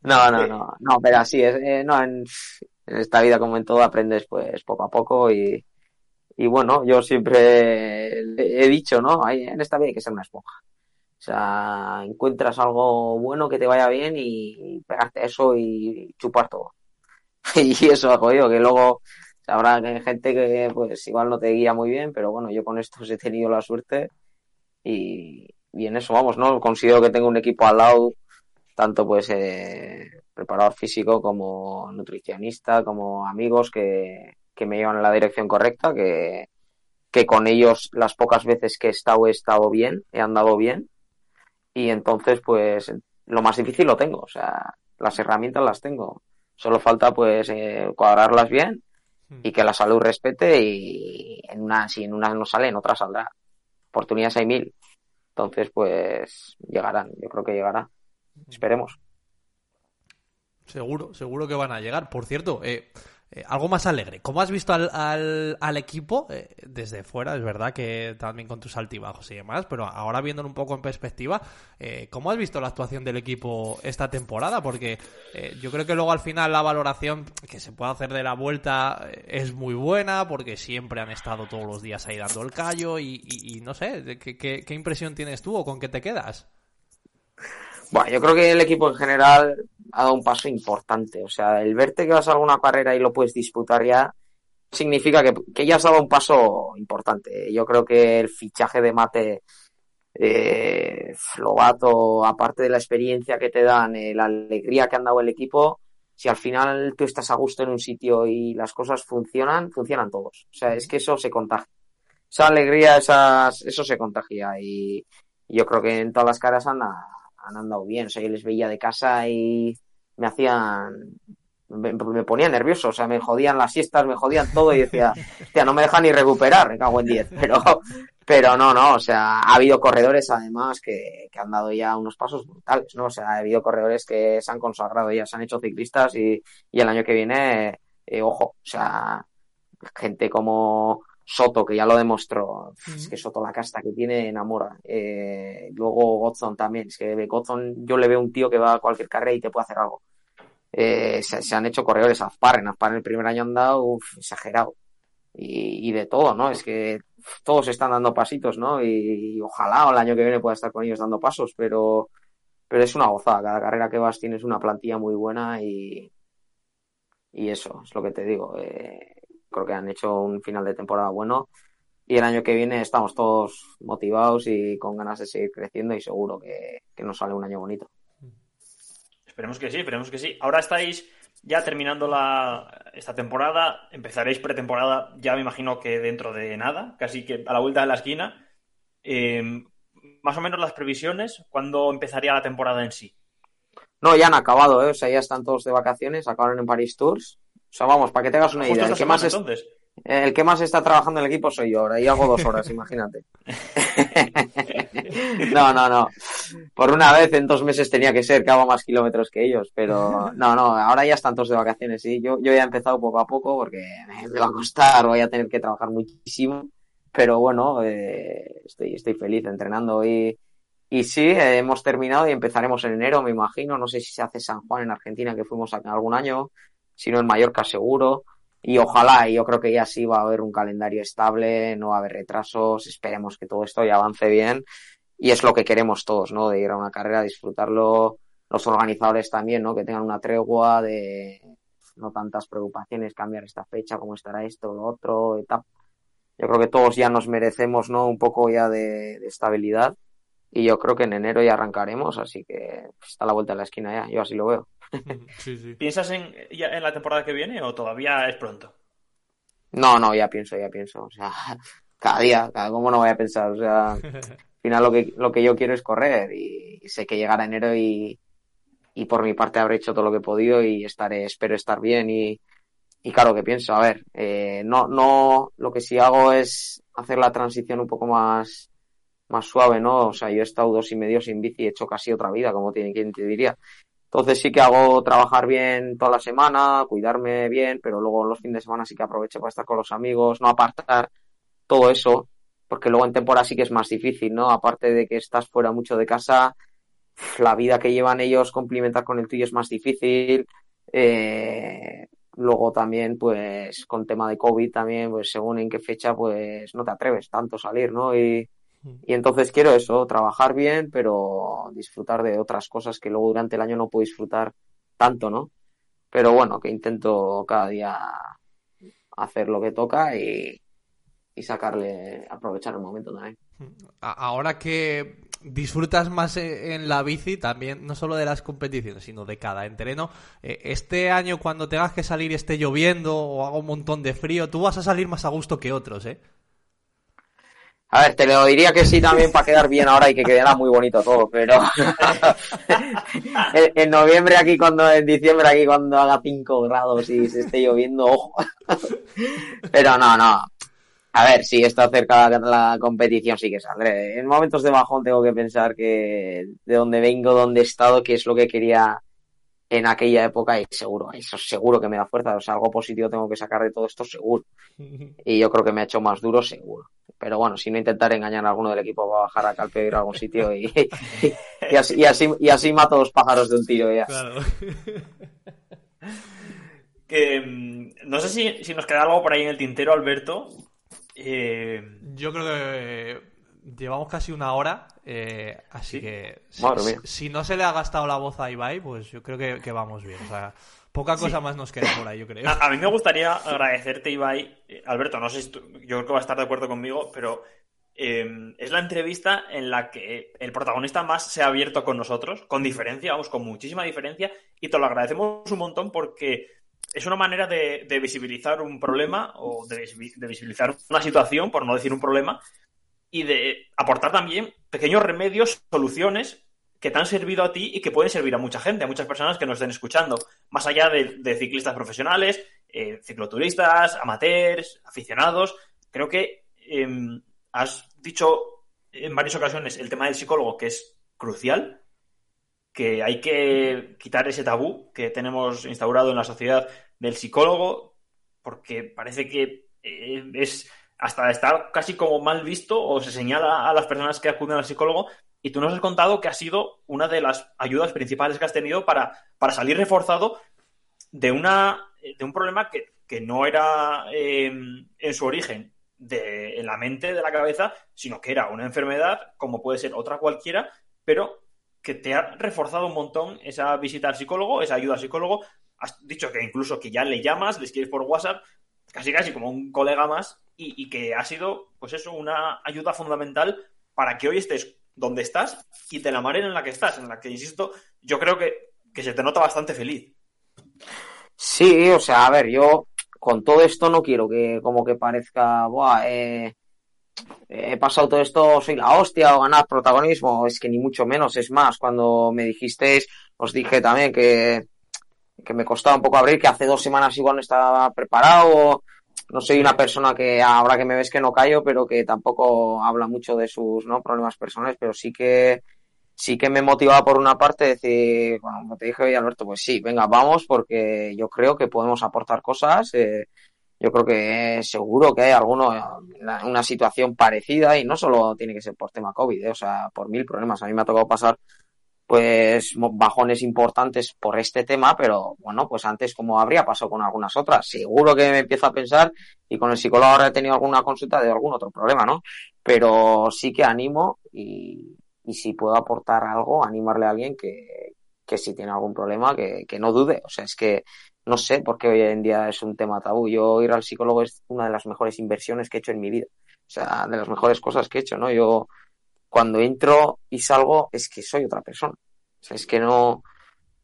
no, no, no, no, pero así es, eh, no, en, en esta vida como en todo aprendes pues poco a poco y, y bueno, yo siempre he dicho, ¿no? Hay- En esta vida hay que ser una esponja. O sea, encuentras algo bueno que te vaya bien y pegarte eso y chupar todo. [LAUGHS] Y eso hago yo, que luego habrá que- gente que pues igual no te guía muy bien, pero bueno, yo con esto he tenido la suerte y, y en eso vamos, ¿no? Considero que tengo un equipo al lado, tanto pues eh, preparador físico como nutricionista, como amigos que, que me llevan en la dirección correcta, que, que con ellos las pocas veces que he estado he estado bien, he andado bien y entonces pues lo más difícil lo tengo, o sea, las herramientas las tengo, solo falta pues eh, cuadrarlas bien y que la salud respete y en una, si en una no sale, en otra saldrá. Oportunidades hay mil. Entonces, pues llegarán, yo creo que llegará. Esperemos. Seguro, seguro que van a llegar. Por cierto, eh, eh, algo más alegre. ¿Cómo has visto al, al, al equipo eh, desde fuera? Es verdad que también con tus altibajos y demás, pero ahora viéndolo un poco en perspectiva, eh, ¿cómo has visto la actuación del equipo esta temporada? Porque eh, yo creo que luego al final la valoración que se puede hacer de la vuelta eh, es muy buena, porque siempre han estado todos los días ahí dando el callo y, y- y no sé, ¿qué, qué, qué impresión tienes tú o con qué te quedas? Bueno, yo creo que el equipo en general ha dado un paso importante. O sea, el verte que vas a alguna carrera y lo puedes disputar ya significa que, que ya has dado un paso importante. Yo creo que el fichaje de Mate eh, Lobato, aparte de la experiencia que te dan, eh, la alegría que han dado el equipo, si al final tú estás a gusto en un sitio y las cosas funcionan, funcionan todos. O sea, es que eso se contagia. Esa alegría, esas, eso se contagia y, yo creo que en todas las caras han, han andado bien. O sea, yo les veía de casa y me hacían, me, me ponía nervioso, o sea, me jodían las siestas, me jodían todo y decía, [LAUGHS] hostia, no me deja ni recuperar, me cago en 10. [LAUGHS] Pero, pero no, no, o sea, ha habido corredores además que, que han dado ya unos pasos brutales, ¿no? O sea, ha habido corredores que se han consagrado ya, se han hecho ciclistas y, y el año que viene, eh, ojo, o sea, gente como Soto, que ya lo demostró. Es que Soto la casta que tiene enamora. Eh, luego Godson también. Es que Godson yo le veo un tío que va a cualquier carrera y te puede hacer algo. Eh, se, se han hecho corredores Azpar. En Azpar en el primer año han dado uf, exagerado. Y, y de todo, ¿no? Es que todos están dando pasitos, ¿no? Y, y ojalá el año que viene pueda estar con ellos dando pasos, pero, pero es una gozada. Cada carrera que vas tienes una plantilla muy buena y, y eso es lo que te digo. Eh, creo que han hecho un final de temporada bueno y el año que viene estamos todos motivados y con ganas de seguir creciendo y seguro que, que nos sale un año bonito. Esperemos que sí, esperemos que sí. Ahora estáis ya terminando la, esta temporada, empezaréis pretemporada ya me imagino que dentro de nada, casi que a la vuelta de la esquina. Eh, más o menos las previsiones, ¿cuándo empezaría la temporada en sí? No, ya han acabado, ¿eh? O sea, ya están todos de vacaciones, acabaron en Paris Tours. O sea, vamos, para que tengas una Justo idea. El que, más semana, es- entonces. el que más está trabajando en el equipo soy yo ahora y hago dos [LAUGHS] horas, imagínate. [LAUGHS] No, no, no. Por una vez en dos meses tenía que ser que hago más kilómetros que ellos, pero [LAUGHS] no, no, ahora ya están todos de vacaciones, sí. Yo, yo ya he empezado poco a poco porque me va a costar, voy a tener que trabajar muchísimo, pero bueno, eh, estoy, estoy feliz entrenando y, y sí, eh, hemos terminado y empezaremos en enero, me imagino. No sé si se hace San Juan en Argentina, que fuimos algún año, si no en Mallorca seguro. Y ojalá, y yo creo que ya sí va a haber un calendario estable, no va a haber retrasos, esperemos que todo esto ya avance bien. Y es lo que queremos todos, ¿no? De ir a una carrera, disfrutarlo, los organizadores también, ¿no? Que tengan una tregua de no tantas preocupaciones, cambiar esta fecha, cómo estará esto, lo otro, y tal. Yo creo que todos ya nos merecemos, ¿no? Un poco ya de estabilidad. Y yo creo que en enero ya arrancaremos, así que está a la vuelta de la esquina ya, yo así lo veo. [LAUGHS] Sí, sí. ¿Piensas en, ya en la temporada que viene o todavía es pronto? No, no, ya pienso, ya pienso. O sea, [LAUGHS] cada día, cada, ¿cómo no voy a pensar? O sea, al final lo que, lo que yo quiero es correr y, y sé que llegará enero y, y por mi parte habré hecho todo lo que he podido y estaré, espero estar bien y, y claro que pienso, a ver, eh, no, no, lo que sí hago es hacer la transición un poco más, más suave, ¿no? O sea, yo he estado dos y medio sin bici, he hecho casi otra vida, como tiene quien te diría. Entonces sí que hago trabajar bien toda la semana, cuidarme bien, pero luego los fines de semana sí que aprovecho para estar con los amigos, no apartar todo eso, porque luego en temporada sí que es más difícil, ¿no? Aparte de que estás fuera mucho de casa, la vida que llevan ellos complementar con el tuyo es más difícil. Eh, luego también, pues, con tema de COVID también, pues según en qué fecha, pues no te atreves tanto a salir, ¿no? Y, y entonces quiero eso, trabajar bien, pero disfrutar de otras cosas que luego durante el año no puedo disfrutar tanto, ¿no? Pero bueno, que intento cada día hacer lo que toca y, y sacarle, aprovechar el momento también. Ahora que disfrutas más e- en la bici, también no solo de las competiciones, sino de cada entreno, eh, este año cuando tengas que salir y esté lloviendo o haga un montón de frío, tú vas a salir más a gusto que otros, ¿eh? A ver, te lo diría que sí también para quedar bien ahora y que quedara muy bonito todo, pero [LAUGHS] en, noviembre aquí cuando, en diciembre aquí cuando haga 5 grados y se esté lloviendo, ojo. pero no, no. A ver, si esto acerca la, la competición sí que saldré. En momentos de bajón tengo que pensar que de dónde vengo, dónde he estado, qué es lo que quería en aquella época y seguro, eso seguro que me da fuerza. O sea, algo positivo tengo que sacar de todo esto seguro. [LAUGHS] Y yo creo que me ha hecho más duro seguro. Pero bueno, si no intentaré engañar a alguno del equipo para bajar a Calpe ir a algún sitio y, y, así, y, así, y así mato dos pájaros de un tiro ya. Claro. [LAUGHS] Que, mm, no sé si, si nos queda algo por ahí en el tintero, Alberto. Eh, Yo creo que eh, llevamos casi una hora, eh, así Sí. que si, Madre mía. si no se le ha gastado la voz a Ibai, pues yo creo que, que vamos bien. O sea, poca cosa más nos queda por ahí, yo creo. a, a mí me gustaría agradecerte, Ibai. Eh, Alberto, no sé si tú- yo creo que va a estar de acuerdo conmigo, pero eh, es la entrevista en la que el protagonista más se ha abierto con nosotros, con diferencia, vamos, con muchísima diferencia, y te lo agradecemos un montón porque es una manera de, de visibilizar un problema o de visibilizar una situación, por no decir un problema, y de aportar también pequeños remedios, soluciones que te han servido a ti y que pueden servir a mucha gente, a muchas personas que nos estén escuchando, más allá de, ciclistas profesionales, eh, cicloturistas, amateurs, aficionados. Creo que eh, has dicho en varias ocasiones el tema del psicólogo, que es crucial, que hay que quitar ese tabú que tenemos instaurado en la sociedad del psicólogo, porque parece que eh, es hasta está casi como mal visto o se señala a las personas que acuden al psicólogo y tú nos has contado que ha sido una de las ayudas principales que has tenido para, para salir reforzado de, una, de un problema que, que no era eh, en su origen de, en la mente, de la cabeza, sino que era una enfermedad como puede ser otra cualquiera, pero que te ha reforzado un montón esa visita al psicólogo, esa ayuda al psicólogo. Has dicho que incluso que ya le llamas, le escribes por WhatsApp, casi casi como un colega más, y, que ha sido, pues eso, una ayuda fundamental para que hoy estés donde estás y de la manera en la que estás, en la que, insisto, yo creo que, que se te nota bastante feliz. Sí, o sea, a ver, yo con todo esto no quiero que como que parezca, Buah, eh, he pasado todo esto, soy la hostia o ganar protagonismo, es que ni mucho menos, es más, cuando me dijisteis, os dije también que, que me costaba un poco abrir, que hace dos semanas igual no estaba preparado, no soy una persona que ahora que me ves que no callo, pero que tampoco habla mucho de sus ¿no? problemas personales, pero sí que sí que me motivaba por una parte decir, bueno, como te dije hoy Alberto, pues sí, venga, vamos, porque yo creo que podemos aportar cosas. Eh, yo creo que seguro que hay alguno en una situación parecida y no solo tiene que ser por tema COVID, eh, o sea, por mil problemas. A mí me ha tocado pasar pues bajones importantes por este tema, pero bueno, pues antes como habría pasado con algunas otras. Seguro que me empiezo a pensar y con el psicólogo ahora he tenido alguna consulta de algún otro problema, ¿no? Pero sí que animo y, y si puedo aportar algo, animarle a alguien que, que si tiene algún problema, que, que no dude. O sea, es que no sé por qué hoy en día es un tema tabú. Yo ir al psicólogo es una de las mejores inversiones que he hecho en mi vida. O sea, de las mejores cosas que he hecho, ¿no? Yo cuando entro y salgo es que soy otra persona. O sea, es que no,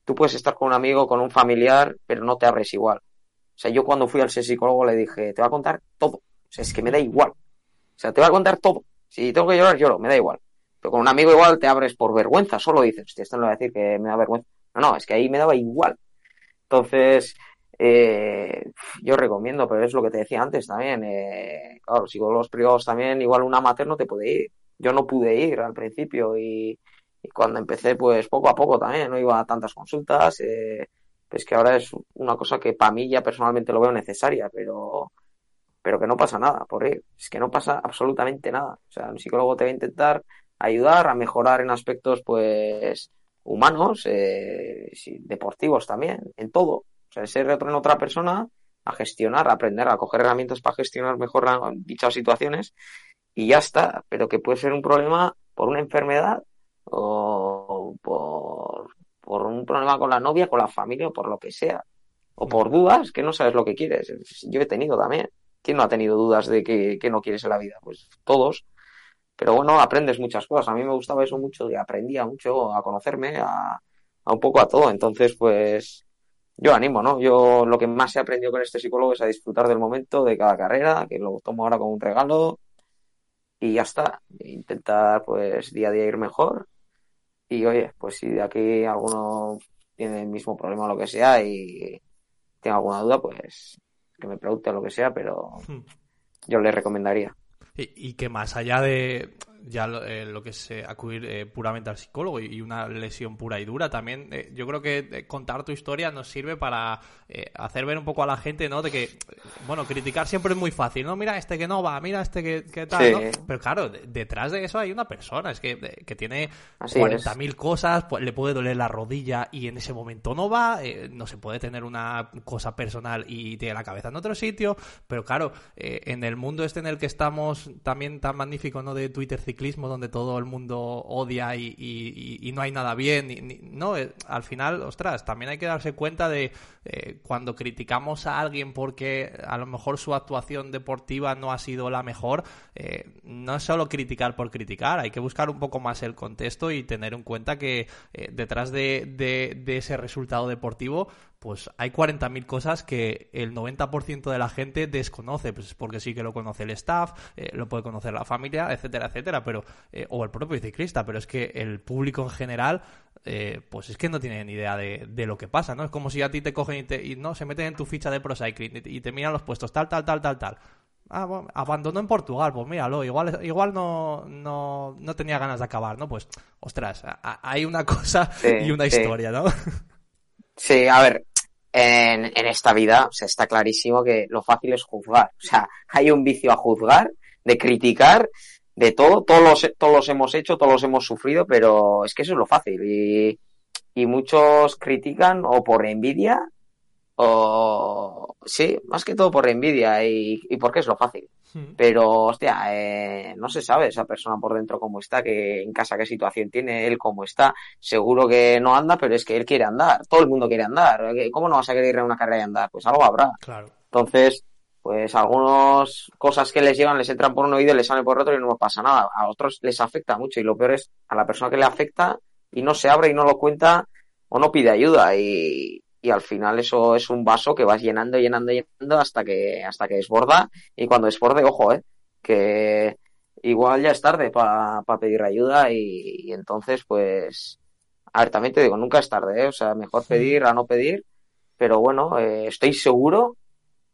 tú puedes estar con un amigo, con un familiar, pero no te abres igual. O sea, yo cuando fui al psicólogo le dije, te voy a contar todo. O sea, es que me da igual. O sea, te voy a contar todo. Si tengo que llorar, lloro, me da igual. Pero con un amigo igual te abres por vergüenza, solo dices, esto no va a decir que me da vergüenza. No, no, es que ahí me daba igual. Entonces, eh, yo recomiendo, pero es lo que te decía antes también. Eh, claro, los privados también, igual un amateur no te puede ir. Yo no pude ir al principio y, cuando empecé, pues poco a poco también, no iba a tantas consultas. Eh, pues que ahora es una cosa que para mí ya personalmente lo veo necesaria, pero, pero que no pasa nada por ir. Es que no pasa absolutamente nada. O sea, un psicólogo te va a intentar ayudar a mejorar en aspectos, pues, humanos, eh, deportivos también, en todo. O sea, ser en otra persona, a gestionar, a aprender, a coger herramientas para gestionar mejor dichas situaciones y ya está. Pero que puede ser un problema por una enfermedad o por, por un problema con la novia, con la familia o por lo que sea. O por dudas que no sabes lo que quieres. Yo he tenido también. ¿Quién no ha tenido dudas de que, que no quieres en la vida? Pues todos. Pero bueno, aprendes muchas cosas. A mí me gustaba eso mucho y aprendía mucho a conocerme, a, a un poco a todo. Entonces, pues yo animo, ¿no? Yo lo que más he aprendido con este psicólogo es a disfrutar del momento de cada carrera, que lo tomo ahora como un regalo y ya está. Intentar, pues, día a día ir mejor. Y oye, pues si de aquí alguno tiene el mismo problema o lo que sea y tiene alguna duda, pues que me pregunte lo que sea, pero yo le recomendaría. Y, y que más allá de ya lo, eh, lo que es eh, acudir eh, puramente al psicólogo y, y, una lesión pura y dura, también yo creo que contar tu historia nos sirve para hacer ver un poco a la gente, ¿no? De que, bueno, criticar siempre es muy fácil, ¿no? Mira este que no va, mira este que, que tal, sí. ¿no? Pero claro, de, detrás de eso hay una persona, es que, que tiene 40.000 cosas, pues, le puede doler la rodilla y en ese momento no va, no se puede tener una cosa personal y tiene la cabeza en otro sitio, pero claro, en el mundo este en el que estamos también tan magnífico, ¿no? De Twitter ciclismo donde todo el mundo odia y, no hay nada bien. Y, no, eh, al final, ostras, también hay que darse cuenta de eh, cuando criticamos a alguien porque a lo mejor su actuación deportiva no ha sido la mejor, eh, no es solo criticar por criticar, hay que buscar un poco más el contexto y tener en cuenta que detrás de, de, de ese resultado deportivo pues hay 40.000 cosas que el 90% de la gente desconoce, pues porque sí que lo conoce el staff, eh, lo puede conocer la familia, etcétera, etcétera, pero eh, o el propio ciclista, pero es que el público en general, eh, pues es que no tiene ni idea de, de, lo que pasa, ¿no? Es como si a ti te cogen y, te, y no se meten en tu ficha de Pro Cycling y te, y te miran los puestos tal, tal, tal, tal, tal. Ah, bueno, abandonó en Portugal, pues míralo, igual, igual no, no, no tenía ganas de acabar, ¿no? Pues, ostras, a, a, hay una cosa sí, y una historia. ¿no? [LAUGHS] Sí, a ver, en, en esta vida, o está clarísimo que lo fácil es juzgar. O sea, [LAUGHS] hay un vicio a juzgar, de criticar, de todo, todos los, todos los hemos hecho, todos los hemos sufrido, pero es que eso es lo fácil. Y, y muchos critican o por envidia, o sí, más que todo por envidia y, y porque es lo fácil. Pero, hostia, eh, no se sabe esa persona por dentro cómo está, que en casa qué situación tiene, él cómo está. Seguro que no anda, pero es que él quiere andar. Todo el mundo quiere andar. ¿Cómo no vas a querer ir a una carrera y andar? Pues algo habrá. Claro. Entonces, pues algunas cosas que les llegan les entran por un oído y les salen por otro y no pasa nada. A otros les afecta mucho y lo peor es a la persona que le afecta y no se abre y no lo cuenta o no pide ayuda y, y al final eso es un vaso que vas llenando, llenando, llenando hasta que, hasta que desborda. Y cuando desborde, ojo, eh, que igual ya es tarde para pedir ayuda y, y entonces pues, a ver, también te digo, nunca es tarde, eh, o sea, mejor pedir a no pedir, pero bueno, eh, estoy seguro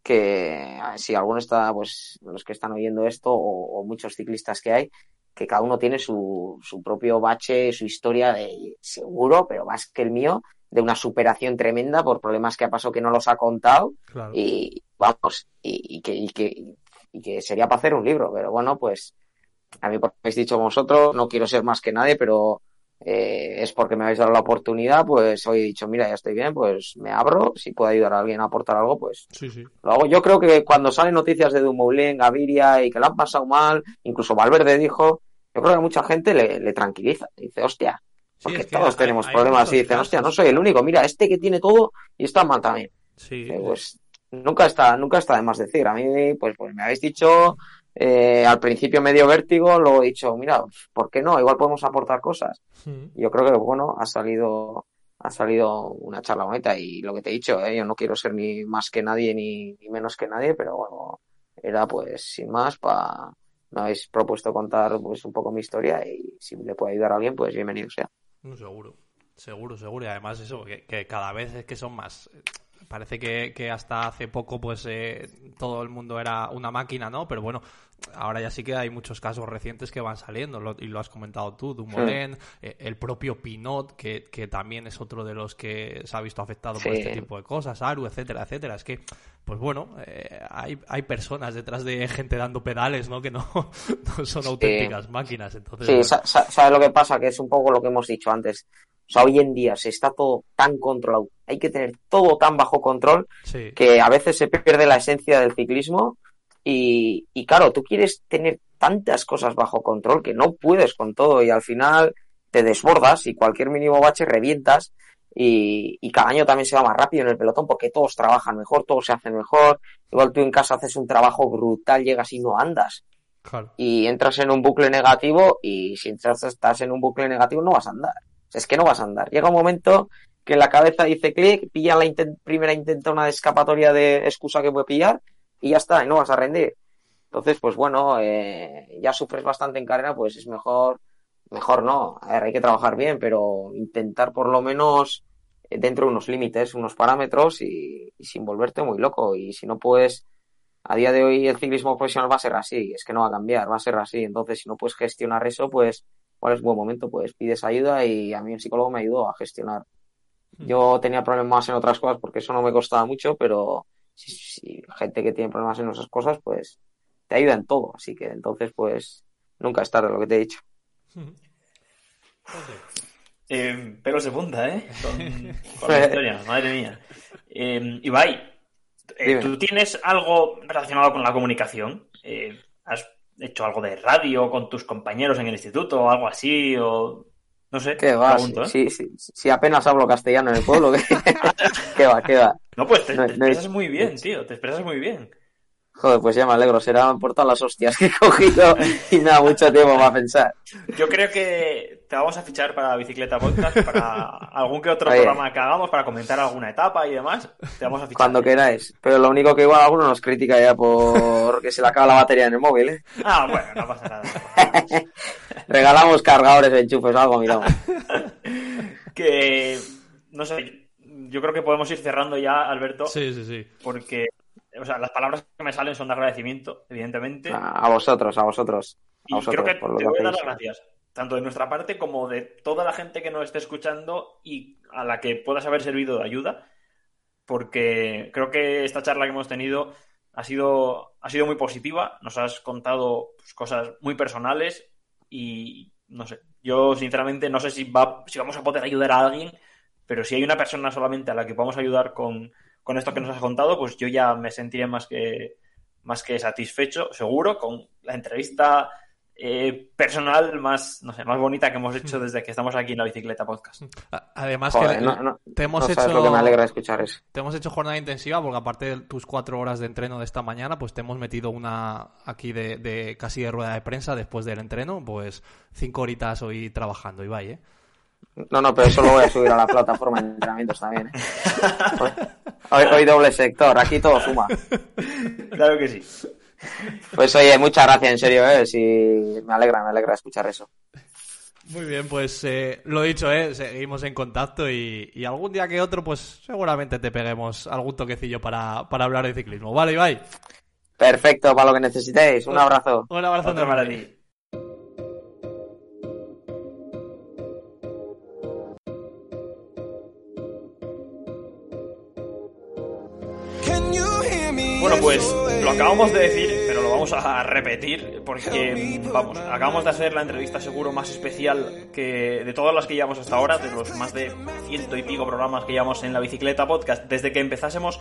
que si alguno está, pues los que están oyendo esto o, o muchos ciclistas que hay, que cada uno tiene su, su propio bache, su historia de seguro, pero más que el mío, de una superación tremenda por problemas que ha pasado que no los ha contado Claro. y vamos, y, y que, y, que, y que sería para hacer un libro, pero bueno, pues a mí porque habéis dicho vosotros, no quiero ser más que nadie, pero eh, es porque me habéis dado la oportunidad, pues hoy he dicho, mira, ya estoy bien, pues me abro, si puedo ayudar a alguien a aportar algo, pues Sí, sí. lo hago. Yo creo que cuando salen noticias de Dumoulin, Gaviria y que lo han pasado mal, incluso Valverde dijo, yo creo que a mucha gente le, le tranquiliza, dice, hostia, porque es que todos hay- tenemos hay problemas y dicen, hostia, no soy el único, mira, este que tiene todo y está mal también. Sí. Eh, pues nunca está, nunca está de más decir. A mí, pues, pues me habéis dicho eh, al principio medio vértigo, luego he dicho, mira, ¿por qué no? Igual podemos aportar cosas. Hmm. Yo creo que, bueno, ha salido, ha salido una charla bonita y lo que te he dicho, eh, yo no quiero ser ni más que nadie ni, ni menos que nadie, pero bueno, era pues sin más para, me habéis propuesto contar pues un poco mi historia y si le puede ayudar a alguien, pues bienvenido sea. No, seguro, seguro, seguro. Y además eso, que, que cada vez es que son más. Parece que, que hasta hace poco pues eh, todo el mundo era una máquina, ¿no? Pero bueno, ahora ya sí que hay muchos casos recientes que van saliendo lo- y lo has comentado tú, Dumoulin, eh, el propio Pinot, que, que también es otro de los que se ha visto afectado por este tipo de cosas, Aru, etcétera, etcétera. Es que, pues bueno, eh, hay, hay personas detrás de gente dando pedales, ¿no? Que no, [LAUGHS] no son auténticas máquinas. Entonces, Sí, bueno, ¿sabes lo que pasa? Que es un poco lo que hemos dicho antes. O sea, hoy en día se está todo tan controlado, hay que tener todo tan bajo control sí. que a veces se pierde la esencia del ciclismo y, y claro, tú quieres tener tantas cosas bajo control que no puedes con todo y al final te desbordas y cualquier mínimo bache revientas y, y cada año también se va más rápido en el pelotón porque todos trabajan mejor, todos se hacen mejor. Igual tú en casa haces un trabajo brutal, llegas y no andas Claro. y entras en un bucle negativo y si entras, estás en un bucle negativo no vas a andar. Es que no vas a andar. Llega un momento que la cabeza dice clic, pilla la inten- primera intentona de escapatoria de excusa que puede pillar y ya está, y no vas a rendir. Entonces, pues bueno, eh, ya sufres bastante en carrera, pues es mejor, mejor no. A ver, hay que trabajar bien, pero intentar por lo menos eh, dentro de unos límites, unos parámetros y sin volverte muy loco. Y si no puedes, a día de hoy el ciclismo profesional va a ser así, es que no va a cambiar, va a ser así. Entonces, si no puedes gestionar eso, pues, ¿cuál es buen momento? Pues pides ayuda y a mí un psicólogo me ayudó a gestionar. Yo tenía problemas en otras cosas porque eso no me costaba mucho, pero si, si gente que tiene problemas en esas cosas, pues te ayuda en todo. Así que entonces, pues nunca es tarde lo que te he dicho. Eh, pelos de punta, ¿eh? Con, [LAUGHS] con la historia, madre mía. Eh, Ibai, eh. ¿tú tienes algo relacionado con la comunicación? Eh, ¿Has hecho algo de radio con tus compañeros en el instituto o algo así? O no sé, ¿Qué va? pregunto, ¿eh? Si, si- si apenas hablo castellano en el pueblo, ¿qué, [LAUGHS] qué va? ¿Qué va? No, pues te, No- te no expresas es- muy bien, tío, te expresas muy bien. Joder, pues ya me alegro. Serán por todas las hostias que he cogido y me da mucho tiempo para pensar. Yo creo que te vamos a fichar para Bicicleta Podcast, para algún que otro Oye. programa que hagamos, para comentar alguna etapa y demás. Te vamos a fichar. Cuando queráis. Pero lo único que igual alguno nos critica ya por que se le acaba la batería en el móvil, ¿eh? Ah, bueno, no pasa nada. no pasa nada. [LAUGHS] Regalamos cargadores, enchufes, algo, miramos. [LAUGHS] que no sé, yo creo que podemos ir cerrando ya, Alberto, Sí, sí, sí. porque o sea, las palabras que me salen son de agradecimiento, evidentemente, A vosotros, a vosotros. A y vosotros creo que por lo te que voy a dar las gracias, tanto de nuestra parte como de toda la gente que nos esté escuchando y a la que puedas haber servido de ayuda. porque creo que esta charla que hemos tenido ha sido, ha sido muy positiva. Nos has contado pues, cosas muy personales y no sé. Yo, sinceramente, no sé si, va, si vamos a poder ayudar a alguien, pero si hay una persona solamente a la que podamos ayudar con, con esto que nos has contado, pues yo ya me sentiré más que, más que satisfecho, seguro, con la entrevista eh, personal más, no sé, más bonita que hemos hecho desde que estamos aquí en la bicicleta podcast. Además Joder, que no- no- te hemos no hecho sabes lo que me alegra escuchar eso. Te hemos hecho jornada intensiva porque aparte de tus cuatro horas de entreno de esta mañana, pues te hemos metido una aquí de, de casi de rueda de prensa después del entreno, pues cinco horitas hoy trabajando, Ibai, ¿eh? No, no, pero eso lo voy a subir a la plataforma de entrenamientos también. ¿eh? Hoy, hoy- doble sector, aquí todo suma. Claro que sí. Pues oye, muchas gracias, en serio, ¿eh? Sí, me alegra, me alegra escuchar eso. Muy bien, pues eh, lo dicho, ¿eh? seguimos en contacto y, y algún día que otro, pues seguramente te peguemos algún toquecillo para, para hablar de ciclismo. Vale, Ibai. Perfecto, para lo que necesitéis. Un abrazo. Un abrazo para ti. Lo acabamos de decir, vamos a repetir porque, vamos, acabamos de hacer la entrevista seguro más especial que de todas las que llevamos hasta ahora, de los más de ciento y pico programas que llevamos en la bicicleta podcast desde que empezásemos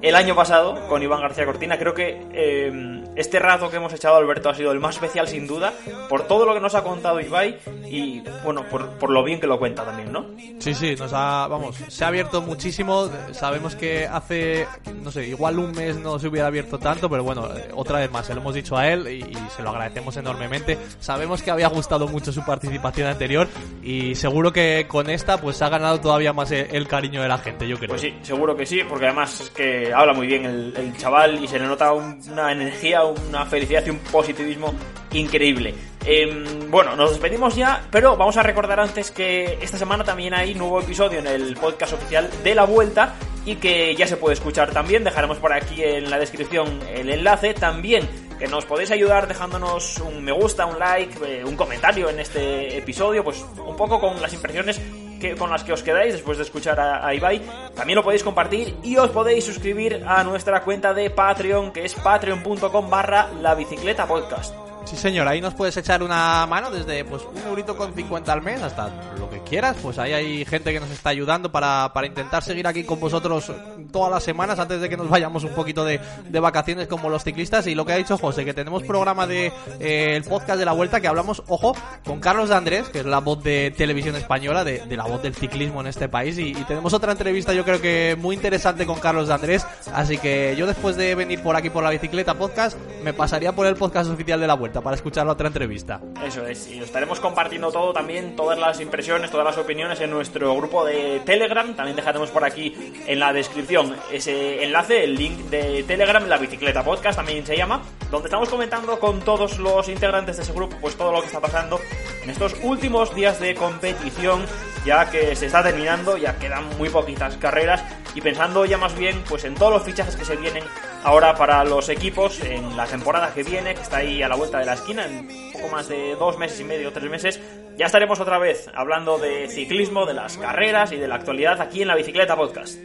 el año pasado con Iván García Cortina. Creo que eh, este rato que hemos echado Alberto ha sido el más especial sin duda por todo lo que nos ha contado Ibai y, bueno, por, por lo bien que lo cuenta también, ¿no? Sí, sí, nos ha, vamos, se ha abierto muchísimo. Sabemos que hace, no sé, igual un mes no se hubiera abierto tanto, pero bueno, eh, otra vez más, se lo hemos dicho a él y, y se lo agradecemos enormemente. Sabemos que había gustado mucho su participación anterior y seguro que con esta pues ha ganado todavía más el, el cariño de la gente, yo creo. Pues sí, seguro que sí, porque además es que habla muy bien el, el chaval y se le nota un- una energía, una felicidad y un positivismo increíble. Em, bueno, nos despedimos ya, pero vamos a recordar antes que esta semana también hay nuevo episodio en el podcast oficial de La Vuelta y que ya se puede escuchar también. Dejaremos por aquí en la descripción el enlace. También que nos podéis ayudar dejándonos un me gusta, un like, eh, un comentario en este episodio, pues un poco con las impresiones que, con las que os quedáis después de escuchar a, a Ibai. También lo podéis compartir y os podéis suscribir a nuestra cuenta de Patreon, que es patreon.com barra la bicicleta podcast. Sí, señor, ahí nos puedes echar una mano desde pues un eurito con 50 al mes hasta lo que quieras. Pues ahí hay gente que nos está ayudando para, para intentar seguir aquí con vosotros todas las semanas antes de que nos vayamos un poquito de, de vacaciones como los ciclistas. Y lo que ha dicho José, que tenemos programa de eh, el podcast de la vuelta que hablamos, ojo, con Carlos de Andrés, que es la voz de televisión española, de, de la voz del ciclismo en este país. Y, y tenemos otra entrevista, yo creo que muy interesante con Carlos de Andrés. Así que yo después de venir por aquí por la bicicleta podcast, me pasaría por el podcast oficial de la vuelta para escuchar la otra entrevista. Eso es, y os estaremos compartiendo todo también, todas las impresiones, todas las opiniones en nuestro grupo de Telegram. También dejaremos por aquí en la descripción ese enlace, el link de Telegram, la bicicleta podcast también se llama, donde estamos comentando con todos los integrantes de ese grupo, pues todo lo que está pasando en estos últimos días de competición, ya que se está terminando, ya quedan muy poquitas carreras y pensando ya más bien pues en todos los fichajes que se vienen ahora para los equipos en la temporada que viene, que está ahí a la vuelta de la esquina, en poco más de dos meses y medio, tres meses, ya estaremos otra vez hablando de ciclismo, de las carreras y de la actualidad aquí en la Bicicleta Podcast.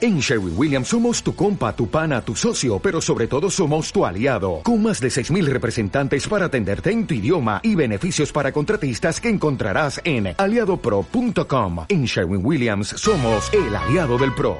En Sherwin Williams somos tu compa, tu pana, tu socio, pero sobre todo somos tu aliado, con más de 6.000 representantes para atenderte en tu idioma y beneficios para contratistas que encontrarás en aliadopro.com. En Sherwin Williams somos el aliado del PRO.